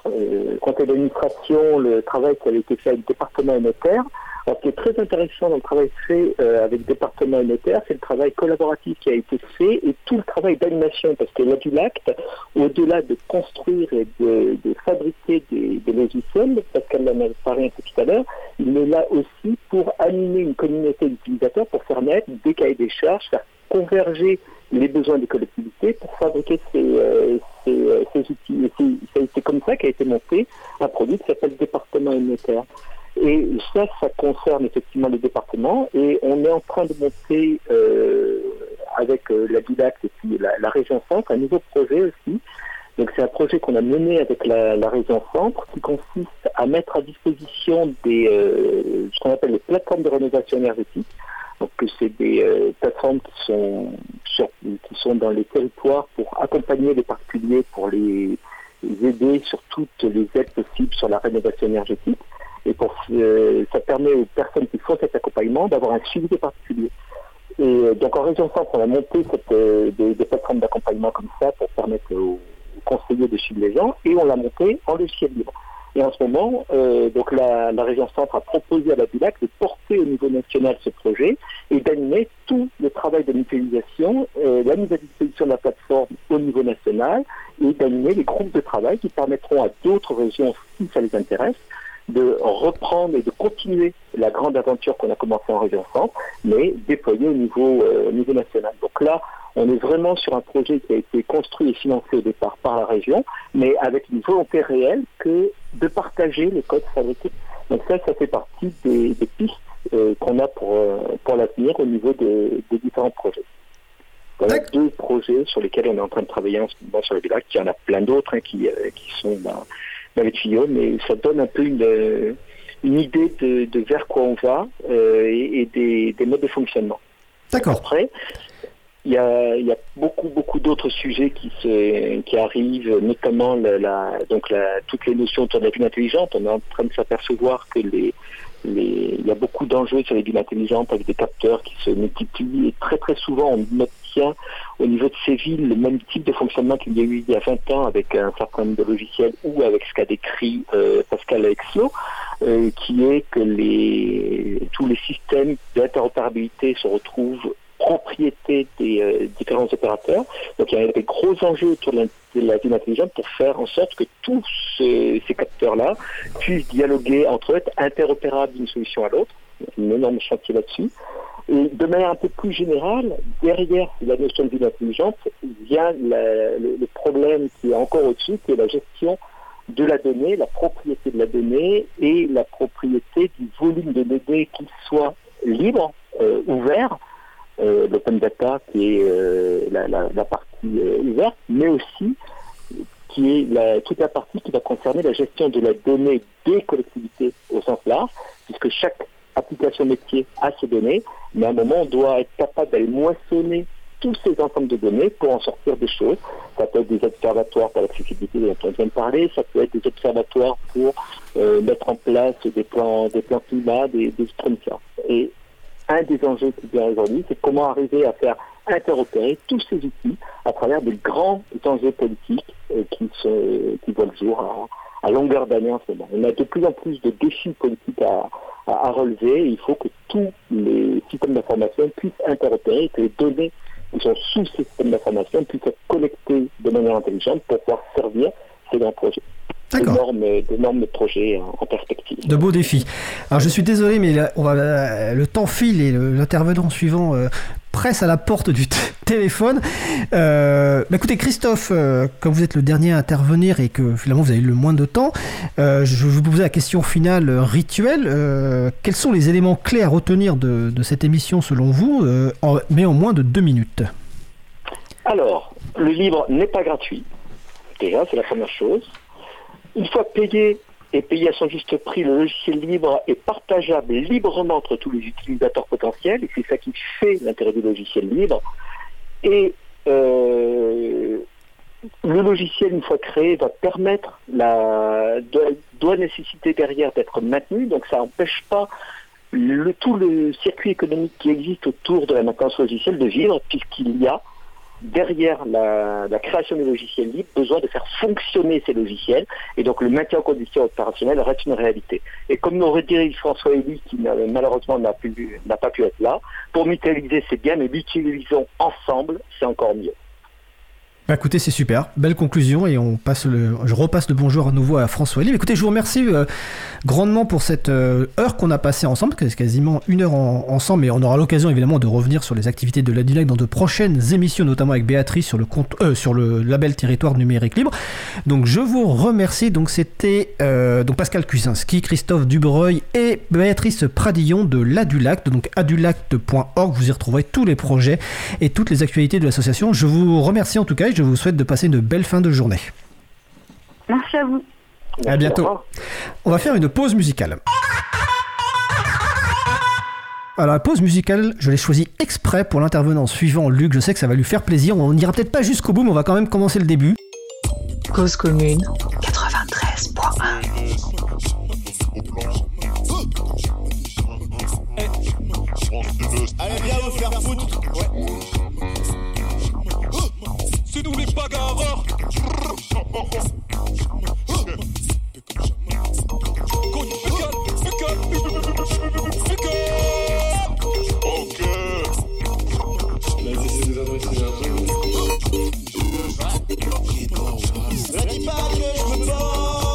euh, conseil d'administration le travail qui avait été fait avec département et notaire. Alors, ce qui est très intéressant dans le travail fait euh, avec département et notaire, c'est le travail collaboratif qui a été fait et tout le travail d'animation, parce que l'Adulacte, au-delà de construire et de, fabriquer des, des logiciels, Pascal en a parlé un peu tout à l'heure, il est là aussi pour animer une communauté d'utilisateurs, pour faire naître des cahiers des charges, faire converger les besoins des collectivités pour fabriquer ces, euh, ces, euh, ces outils. C'est- comme ça qu'a été monté un produit qui s'appelle Département et Notaire. Et ça, ça concerne effectivement les départements et on est en train de monter euh, avec euh, la DILAC et puis la, région centre un nouveau projet aussi Donc c'est un projet qu'on a mené avec la, la région Centre qui consiste à mettre à disposition des ce qu'on appelle les plateformes de rénovation énergétique. Donc c'est des euh, plateformes qui sont qui sont dans les territoires pour accompagner les particuliers, pour les, aider sur toutes les aides possibles sur la rénovation énergétique. Et pour euh, ça permet aux personnes qui font cet accompagnement d'avoir un suivi des particuliers. Et euh, donc en région centre, on a monté cette, des, plateformes d'accompagnement comme ça pour permettre aux, aux conseillers de suivre les gens et on l'a monté en logiciel libre. Et en ce moment, euh, donc la, la région centre a proposé à la BULAC de porter au niveau national ce projet et d'animer tout le travail de mutualisation, euh, la mise à disposition de la plateforme au niveau national et d'animer les groupes de travail qui permettront à d'autres régions, si ça les intéresse, de reprendre et de continuer la grande aventure qu'on a commencée en région centre, mais déployée au niveau, euh, au niveau national. Donc là, on est vraiment sur un projet qui a été construit et financé au départ par la région, mais avec une volonté réelle que de partager les codes fabriqués. Donc ça, ça fait partie des, des pistes euh, qu'on a pour, euh, pour l'avenir au niveau de- des différents projets. Voilà deux projets sur lesquels on est en train de travailler en ce moment sur le village. Il y en a plein d'autres hein, qui, euh, qui sont dans les tuyaux, mais ça donne un peu une, une idée de, de vers quoi on va et, et des, des modes de fonctionnement. D'accord. Après, il y a, beaucoup, beaucoup d'autres sujets qui, se, arrivent, notamment toutes les notions autour de la ville intelligente. On est en train de s'apercevoir que les, il y a beaucoup d'enjeux sur les villes intelligentes avec des capteurs qui se multiplient et très très souvent on obtient au niveau de ces villes le même type de fonctionnement qu'il y a eu il y a 20 ans avec un certain nombre de logiciels ou avec ce qu'a décrit euh, Pascal Alexio, euh, qui est que les, tous les systèmes d'interopérabilité se retrouvent propriété des euh, différents opérateurs. Donc il y a des gros enjeux autour de la, ville intelligente pour faire en sorte que tous ces, capteurs-là puissent dialoguer entre eux, être interopérables d'une solution à l'autre. Un énorme chantier là-dessus. Et de manière un peu plus générale, derrière la notion de ville intelligente, vient la- le, le problème qui est encore au-dessus, qui est la gestion de la donnée, la propriété de la donnée et la propriété du volume de données qui soit libre, euh, ouvert, l'open data qui est euh, la, la- la partie euh, ouverte, mais aussi qui est la- toute la partie qui va concerner la gestion de la donnée des collectivités au sens large, puisque chaque application métier a ses données, mais à un moment on doit être capable d'aller moissonner tous ces ensembles de données pour en sortir des choses. Ça peut être des observatoires pour l'accessibilité dont on vient de parler, ça peut être des observatoires pour euh, mettre en place des plans, des plans climat, des, des un des enjeux qui vient aujourd'hui, c'est comment arriver à faire interopérer tous ces outils à travers des grands enjeux politiques euh, qui, se, qui voient le jour à, longueur d'année en ce moment. On a de plus en plus de défis politiques à, à, à relever il faut que tous les systèmes d'information puissent interopérer que les données qui sont sous ces systèmes d'information puissent être collectées de manière intelligente pour pouvoir servir grands projets. D'énormes, projets en, perspective. De beaux défis. Alors je suis désolé, mais là, on va, euh, le temps file et l'intervenant suivant euh, presse à la porte du téléphone. Euh, bah, écoutez, Christophe, euh, comme vous êtes le dernier à intervenir et que finalement vous avez eu le moins de temps, euh, je vais vous poser la question finale euh, rituelle. Euh, quels sont les éléments clés à retenir de, de cette émission selon vous, euh, en- mais en moins de deux minutes? Alors, le livre n'est pas gratuit. Déjà, c'est la première chose. Une fois payé et payé à son juste prix, le logiciel libre est partageable librement entre tous les utilisateurs potentiels, et c'est ça qui fait l'intérêt du logiciel libre. Et euh, le logiciel, une fois créé, va permettre doit, nécessiter derrière d'être maintenu, donc ça n'empêche pas tout le circuit économique qui existe autour de la maintenance logicielle de vivre, puisqu'il y a derrière la, création des logiciels libres besoin de faire fonctionner ces logiciels et donc le maintien en condition opérationnelle reste une réalité. Et comme l'aurait dit François Elie qui malheureusement n'a pas pu être là, pour mutualiser c'est bien mais l'utilisons ensemble c'est encore mieux. Bah écoutez, c'est super, belle conclusion et on passe le, je repasse le bonjour à nouveau à François Elie. Écoutez, je vous remercie euh, grandement pour cette euh, heure qu'on a passée ensemble, c'est quasiment une heure en- ensemble, mais on aura l'occasion évidemment de revenir sur les activités de la DILAC dans de prochaines émissions, notamment avec Béatrice sur le compte, euh, sur le label Territoire numérique libre. Donc je vous remercie. Donc c'était donc Pascal Cuisinski, Christophe Dubreuil et Béatrice Pradillon de l'Adulact, donc adulact.org. Vous y retrouverez tous les projets et toutes les actualités de l'association. Je vous remercie en tout cas et je vous souhaite de passer une belle fin de journée. Merci à vous. À bientôt. On va faire une pause musicale. Alors la pause musicale, je l'ai choisie exprès pour l'intervenant suivant, Luc. Je sais que ça va lui faire plaisir. On n'ira peut-être pas jusqu'au bout, mais on va quand même commencer le début. Cause commune 93.1 Allez, viens vous faire foutre. Nous les bagarreurs. Ok. La dis pas que je me pense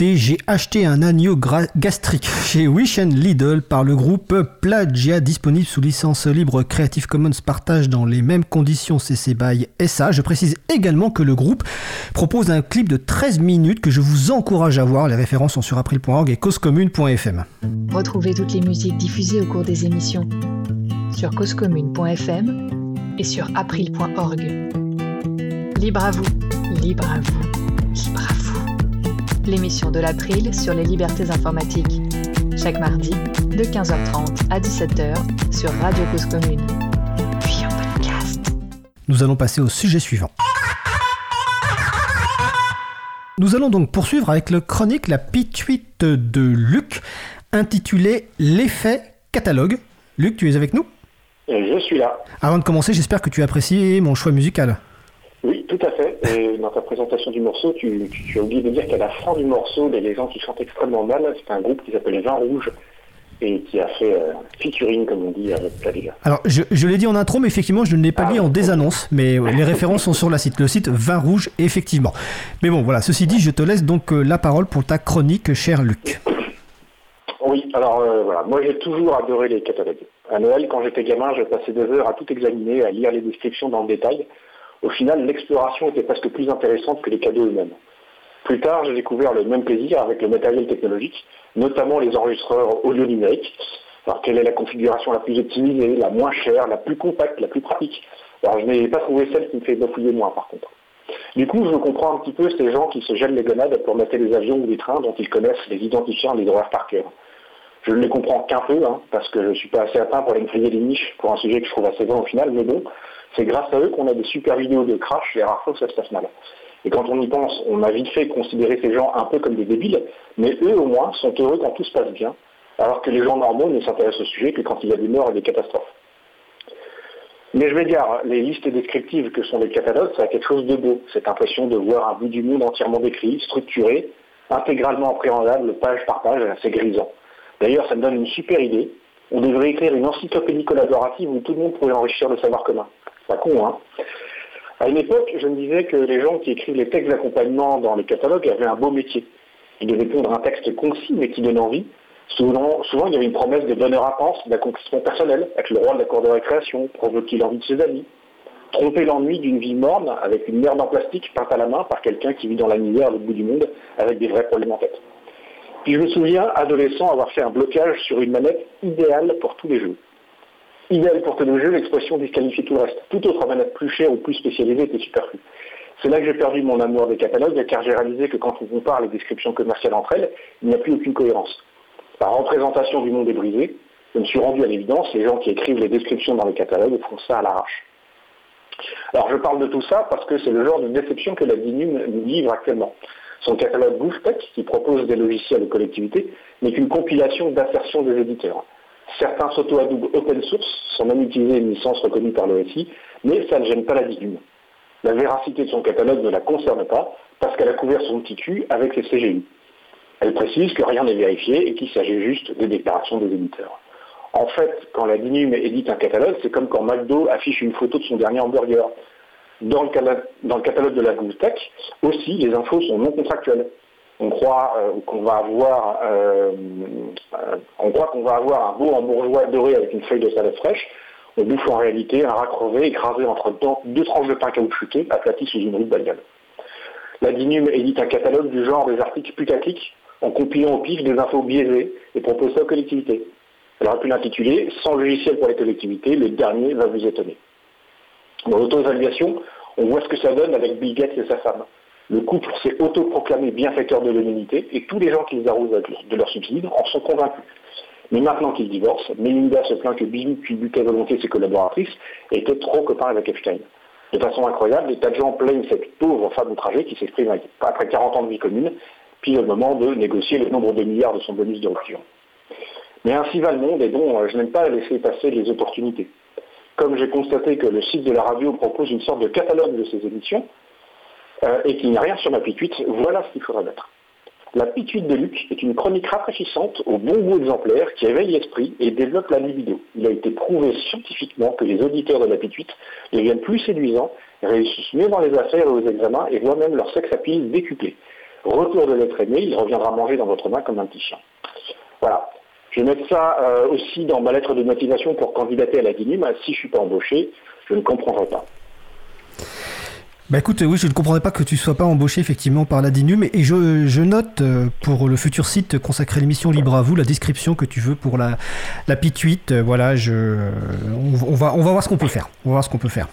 J'ai acheté un agneau gastrique chez Wish and Lidl par le groupe Plagia, disponible sous licence libre Creative Commons partage dans les mêmes conditions CC BY SA. Je précise également que le groupe propose un clip de 13 minutes que je vous encourage à voir. Les références sont sur april.org et causecommune.fm. Retrouvez toutes les musiques diffusées au cours des émissions sur causecommune.fm et sur april.org. Libre à vous, libre à vous. L'émission de l'April sur les libertés informatiques. Chaque mardi, de 15h30 à 17h sur Radio Cause Commune. Puis en podcast. Nous allons passer au sujet suivant. Nous allons donc poursuivre avec le chronique La pituite de Luc, intitulé L'effet catalogue. Luc, tu es avec nous? Je suis là. Avant de commencer, j'espère que tu apprécies mon choix musical. Oui, tout à fait. Et dans ta présentation du morceau, tu, tu- tu as oublié de dire qu'à la fin du morceau, il y a des gens qui chantent extrêmement mal. C'est un groupe qui s'appelle Vin Rouge et qui a fait euh, featuring, comme on dit, avec Plaga. Alors, je, je l'ai dit en intro, mais effectivement, je ne l'ai pas dit en désannonce, mais les références sont sur la site, le site Vin Rouge, effectivement. Mais bon, voilà, ceci dit, je te laisse donc euh, la parole pour ta chronique, cher Luc. Oui, alors euh, voilà, moi j'ai toujours adoré les catalogues. À Noël, quand j'étais gamin, je passais deux heures à tout examiner, à lire les descriptions dans le détail. Au final, l'exploration était presque plus intéressante que les cadeaux eux-mêmes. Plus tard, j'ai découvert le même plaisir avec le matériel technologique, notamment les enregistreurs audio numériques. Alors, quelle est la configuration la plus optimisée, la moins chère, la plus compacte, la plus pratique? Alors, je n'ai pas trouvé celle qui me fait bafouiller moins, par contre. Du coup, je comprends un petit peu ces gens qui se gênent les gonades pour mettre des avions ou des trains dont ils connaissent les identifiants et les horaires par cœur. Je ne les comprends qu'un peu, hein, parce que je ne suis pas assez atteint pour aller me griller des niches pour un sujet que je trouve assez bon au final, mais bon, c'est grâce à eux qu'on a des super vidéos de crash et rare fois que ça se passe mal. Et quand on y pense, on a vite fait considérer ces gens un peu comme des débiles, mais eux au moins sont heureux quand tout se passe bien, alors que les gens normaux ne s'intéressent au sujet que quand il y a des morts et des catastrophes. Mais je vais dire, les listes descriptives que sont les catalogues, ça a quelque chose de beau. Cette impression de voir un bout du monde entièrement décrit, structuré, intégralement appréhendable, page par page, c'est grisant. D'ailleurs, ça me donne une super idée. On devrait écrire une encyclopédie collaborative où tout le monde pourrait enrichir le savoir commun. Pas con, hein À une époque, je me disais que les gens qui écrivent les textes d'accompagnement dans les catalogues avaient un beau métier. Ils devaient pondre un texte concis mais qui donne envie, Souvent, souvent, il y avait une promesse de bonheur à pense, d'accomplissement personnel, avec le roi de la cour de récréation, provoquer l'envie de ses amis, tromper l'ennui d'une vie morne avec une merde en plastique peinte à la main par quelqu'un qui vit dans la misère au bout du monde avec des vrais problèmes en tête. Puis je me souviens, adolescent, avoir fait un blocage sur une manette idéale pour tous les jeux. Idéal pour tous les jeux, l'expression disqualifiait tout le reste. Toute autre manette plus chère ou plus spécialisée était superflue. C'est là que j'ai perdu mon amour des catalogues, car j'ai réalisé que quand on compare les descriptions commerciales entre elles, il n'y a plus aucune cohérence. Par représentation du monde est brisé, je me suis rendu à l'évidence, les gens qui écrivent les descriptions dans les catalogues font ça à l'arrache. Alors je parle de tout ça parce que c'est le genre de déception que la DINUM nous livre actuellement. Son catalogue GoofTech, qui propose des logiciels aux collectivités, n'est qu'une compilation d'assertions des éditeurs. Certains s'auto-adoubent open source sans même utiliser une licence reconnue par l'OSI, mais ça ne gêne pas la DINUM. La véracité de son catalogue ne la concerne pas parce qu'elle a couvert son petit cul avec les CGU. Elle précise que rien n'est vérifié et qu'il s'agit juste des déclarations des éditeurs. En fait, quand la DINUM édite un catalogue, c'est comme quand McDo affiche une photo de son dernier hamburger. Dans le, catalogue de la Tech, aussi, les infos sont non contractuelles. On croit euh, qu'on va avoir, euh, euh, on croit qu'on un beau hamburger doré avec une feuille de salade fraîche. On bouffe en réalité un rat crevé écrasé entre deux tranches de pain caoutchouté aplati sous une rue de. La DINUM édite un catalogue du genre des articles putaclics en compilant au pif des infos biaisées et propose ça aux collectivités. Elle aurait pu l'intituler Sans logiciel pour les collectivités, le dernier va vous étonner. Dans l'auto-évaluation, on voit ce que ça donne avec Bill Gates et sa femme. Le couple s'est autoproclamé bienfaiteur de l'humanité et tous les gens qui les arrosent de leurs subsides en sont convaincus. Mais maintenant qu'ils divorcent, Melinda se plaint que Bill, butait à volonté ses collaboratrices, était trop copain avec Epstein. De façon incroyable, des tas de gens plaignent cette pauvre femme outragée qui s'exprime après 40 ans de vie commune puis le moment de négocier le nombre de milliards de son bonus de rupture. Mais ainsi va le monde, et bon, je n'aime pas laisser passer les opportunités. Comme j'ai constaté que le site de la radio propose une sorte de catalogue de ses émissions, euh, et qu'il n'y a rien sur ma pituite, voilà ce qu'il faudra mettre. La pituite de Luc est une chronique rafraîchissante au bon goût exemplaire qui éveille l'esprit et développe la libido. Il a été prouvé scientifiquement que les auditeurs de la pituite deviennent plus séduisants, réussissent mieux dans les affaires et aux examens et voient même leur sexe à pile décuplé. Retour de l'être aimé, il reviendra manger dans votre main comme un petit chien. Voilà. Je vais mettre ça euh, aussi dans ma lettre de motivation pour candidater à la DINUM. Si je ne suis pas embauché, je ne comprendrai pas. Bah écoute, oui, je ne comprendrais pas que tu sois pas embauché effectivement par la DINUM et je, je note euh, pour le futur site consacré à l'émission Libre à vous la description que tu veux pour la, la pituite. Voilà, je, on, va, on va voir ce qu'on peut faire. On va voir ce qu'on peut faire.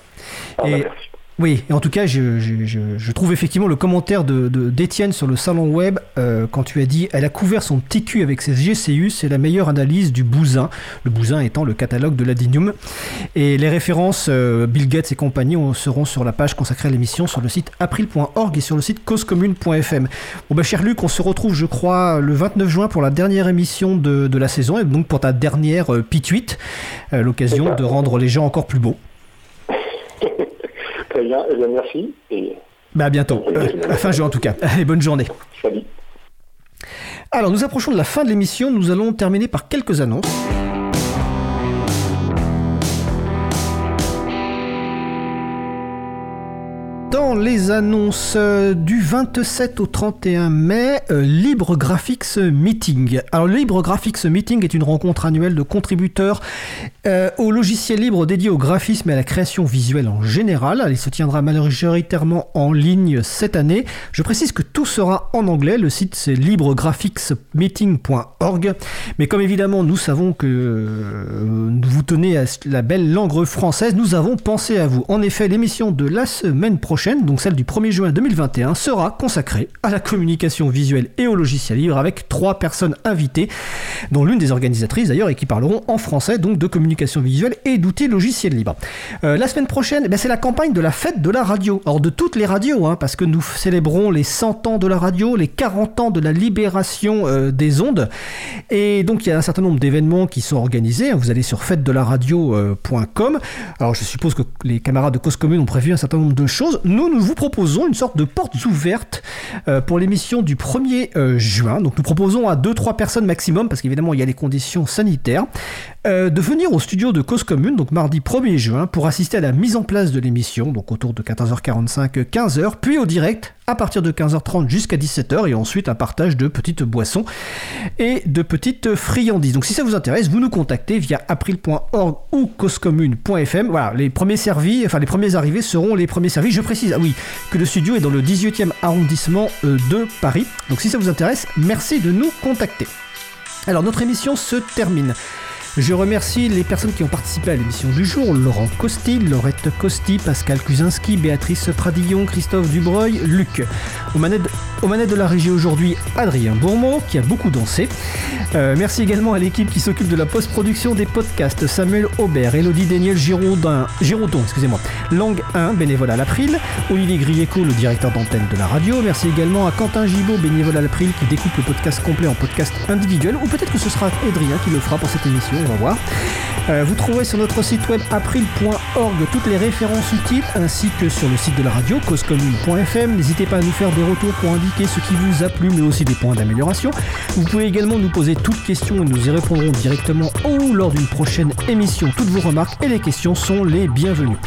Ah, bah, merci. Oui, et en tout cas, je, je, je, je trouve effectivement le commentaire de de- d'Étienne sur le salon web euh, quand tu as dit elle a couvert son petit cul avec ses GCU, c'est la meilleure analyse du bousin. Le bousin étant le catalogue de l'Adinium. Et les références euh, Bill Gates et compagnie on- seront sur la page consacrée à l'émission sur le site april.org et sur le site causecommune.fm. Bon bah cher Luc, on se retrouve je crois le 29 juin pour la dernière émission de, de la saison et donc pour ta dernière euh, pituite, euh, l'occasion de rendre les gens encore plus beaux. Très bien, eh bien merci. Et Bah à bientôt, Euh, fin juin en tout cas. Bonne journée. salut. Alors nous approchons de la fin de l'émission, nous allons terminer par quelques annonces. Dans les annonces euh, du 27 au 31 mai, euh, Libre Graphics Meeting. Alors Libre Graphics Meeting est une rencontre annuelle de contributeurs euh, au logiciel libre dédié au graphisme et à la création visuelle en général. Elle se tiendra majoritairement en ligne cette année. Je précise que tout sera en anglais. Le site c'est libregraphicsmeeting.org. Mais comme évidemment nous savons que euh, vous tenez à la belle langue française, nous avons pensé à vous. En effet, l'émission de la semaine prochaine, donc celle du 1er juin 2021, sera consacrée à la communication visuelle et au logiciel libre avec trois personnes invitées, dont l'une des organisatrices d'ailleurs et qui parleront en français donc de communication visuelle et d'outils logiciels libres. Euh, la semaine prochaine, ben, c'est la campagne de la fête de la radio. Alors de toutes les radios, hein, parce que nous célébrons les 100 ans de la radio, les 40 ans de la libération euh, des ondes. Et donc il y a un certain nombre d'événements qui sont organisés. Vous allez sur fête-de-la-radio.com. Alors je suppose que les camarades de Cause Commune ont prévu un certain nombre de choses. Nous vous proposons une sorte de portes ouvertes euh, pour l'émission du 1er euh, juin. Donc nous proposons à 2-3 personnes maximum, parce qu'évidemment il y a les conditions sanitaires, euh, de venir au studio de Cause Commune, donc mardi 1er juin, pour assister à la mise en place de l'émission, donc autour de 14h45, 15h, puis au direct à partir de 15h30 jusqu'à 17h, et ensuite un partage de petites boissons et de petites friandises. Donc si ça vous intéresse, vous nous contactez via april.org ou causecommune.fm. Voilà, les premiers servis, enfin les premiers arrivés seront les premiers servis. Je précise, ah oui, que le studio est dans le 18e arrondissement euh, de Paris. Donc si ça vous intéresse, merci de nous contacter. Alors notre émission se termine. Je remercie les personnes qui ont participé à l'émission du jour Laurent Costi, Laurette Costi, Pascal Kuzinski, Béatrice Pradillon, Christophe Dubreuil, Luc. Aux manettes, de la régie aujourd'hui, Adrien Bourmont qui a beaucoup dansé. Euh, merci également à l'équipe qui s'occupe de la post-production des podcasts Samuel Aubert, Elodie Daniel Giraudin, Giraudon, excusez-moi, Langue 1, bénévole à l'April, Olivier Grieco, le directeur d'antenne de la radio. Merci également à Quentin Gibaud, bénévole à l'April, qui découpe le podcast complet en podcast individuel, ou peut-être que ce sera Adrien qui le fera pour cette émission, on va voir. Euh, vous trouverez sur notre site web april.org toutes les références utiles ainsi que sur le site de la radio causecommune.fm. N'hésitez pas à nous faire des retours pour indiquer ce qui vous a plu mais aussi des points d'amélioration. Vous pouvez également nous poser toutes questions et nous y répondrons directement ou lors d'une prochaine émission. Toutes vos remarques et les questions sont les bienvenues.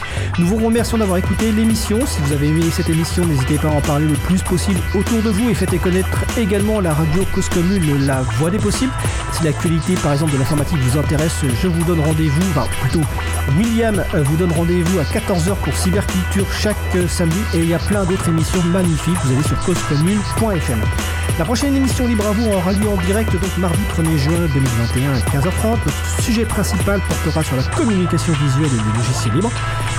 Nous vous remercions d'avoir écouté l'émission. Si vous avez aimé cette émission, n'hésitez pas à en parler le plus possible autour de vous et faites connaître également la radio Cause Commune, la voix des possibles. Si l'actualité par exemple de l'informatique vous je vous donne rendez-vous, enfin plutôt William vous donne rendez-vous à 14h pour Cyberculture chaque euh, samedi et il y a plein d'autres émissions magnifiques. Vous allez sur causecommune.fm. La prochaine émission Libre à vous aura lieu en direct donc mardi 1er juin 2021 à 15h30. Notre sujet principal portera sur la communication visuelle et les logiciels libres.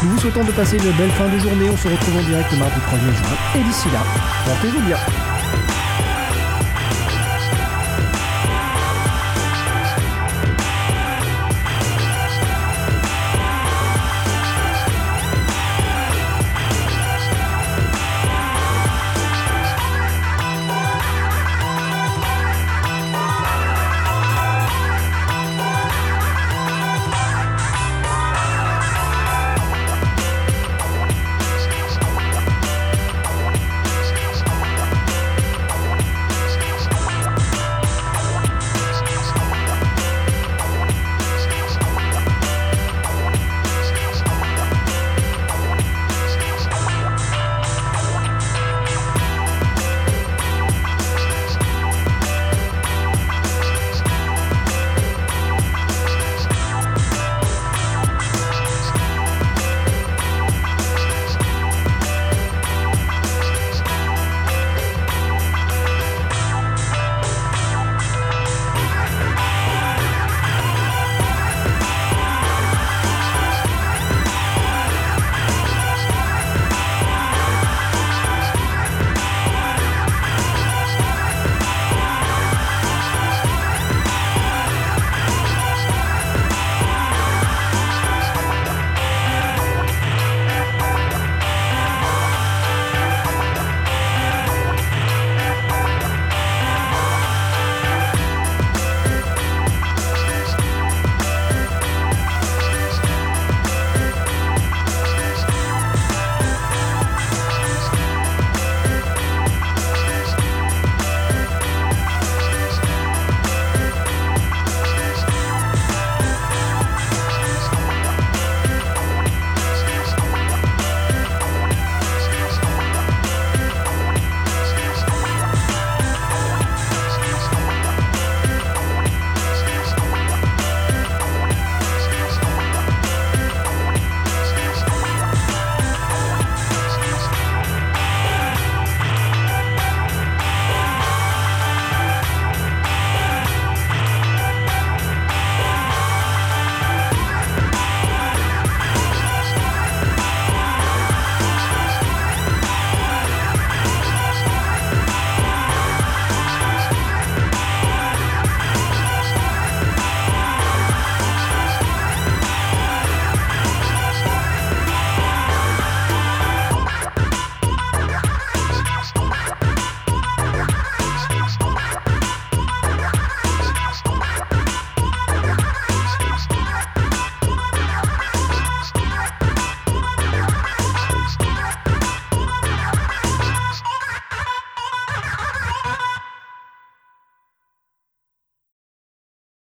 Nous vous souhaitons de passer une belle fin de journée. On se retrouve en direct mardi 1er juin. Et d'ici là, portez-vous bien.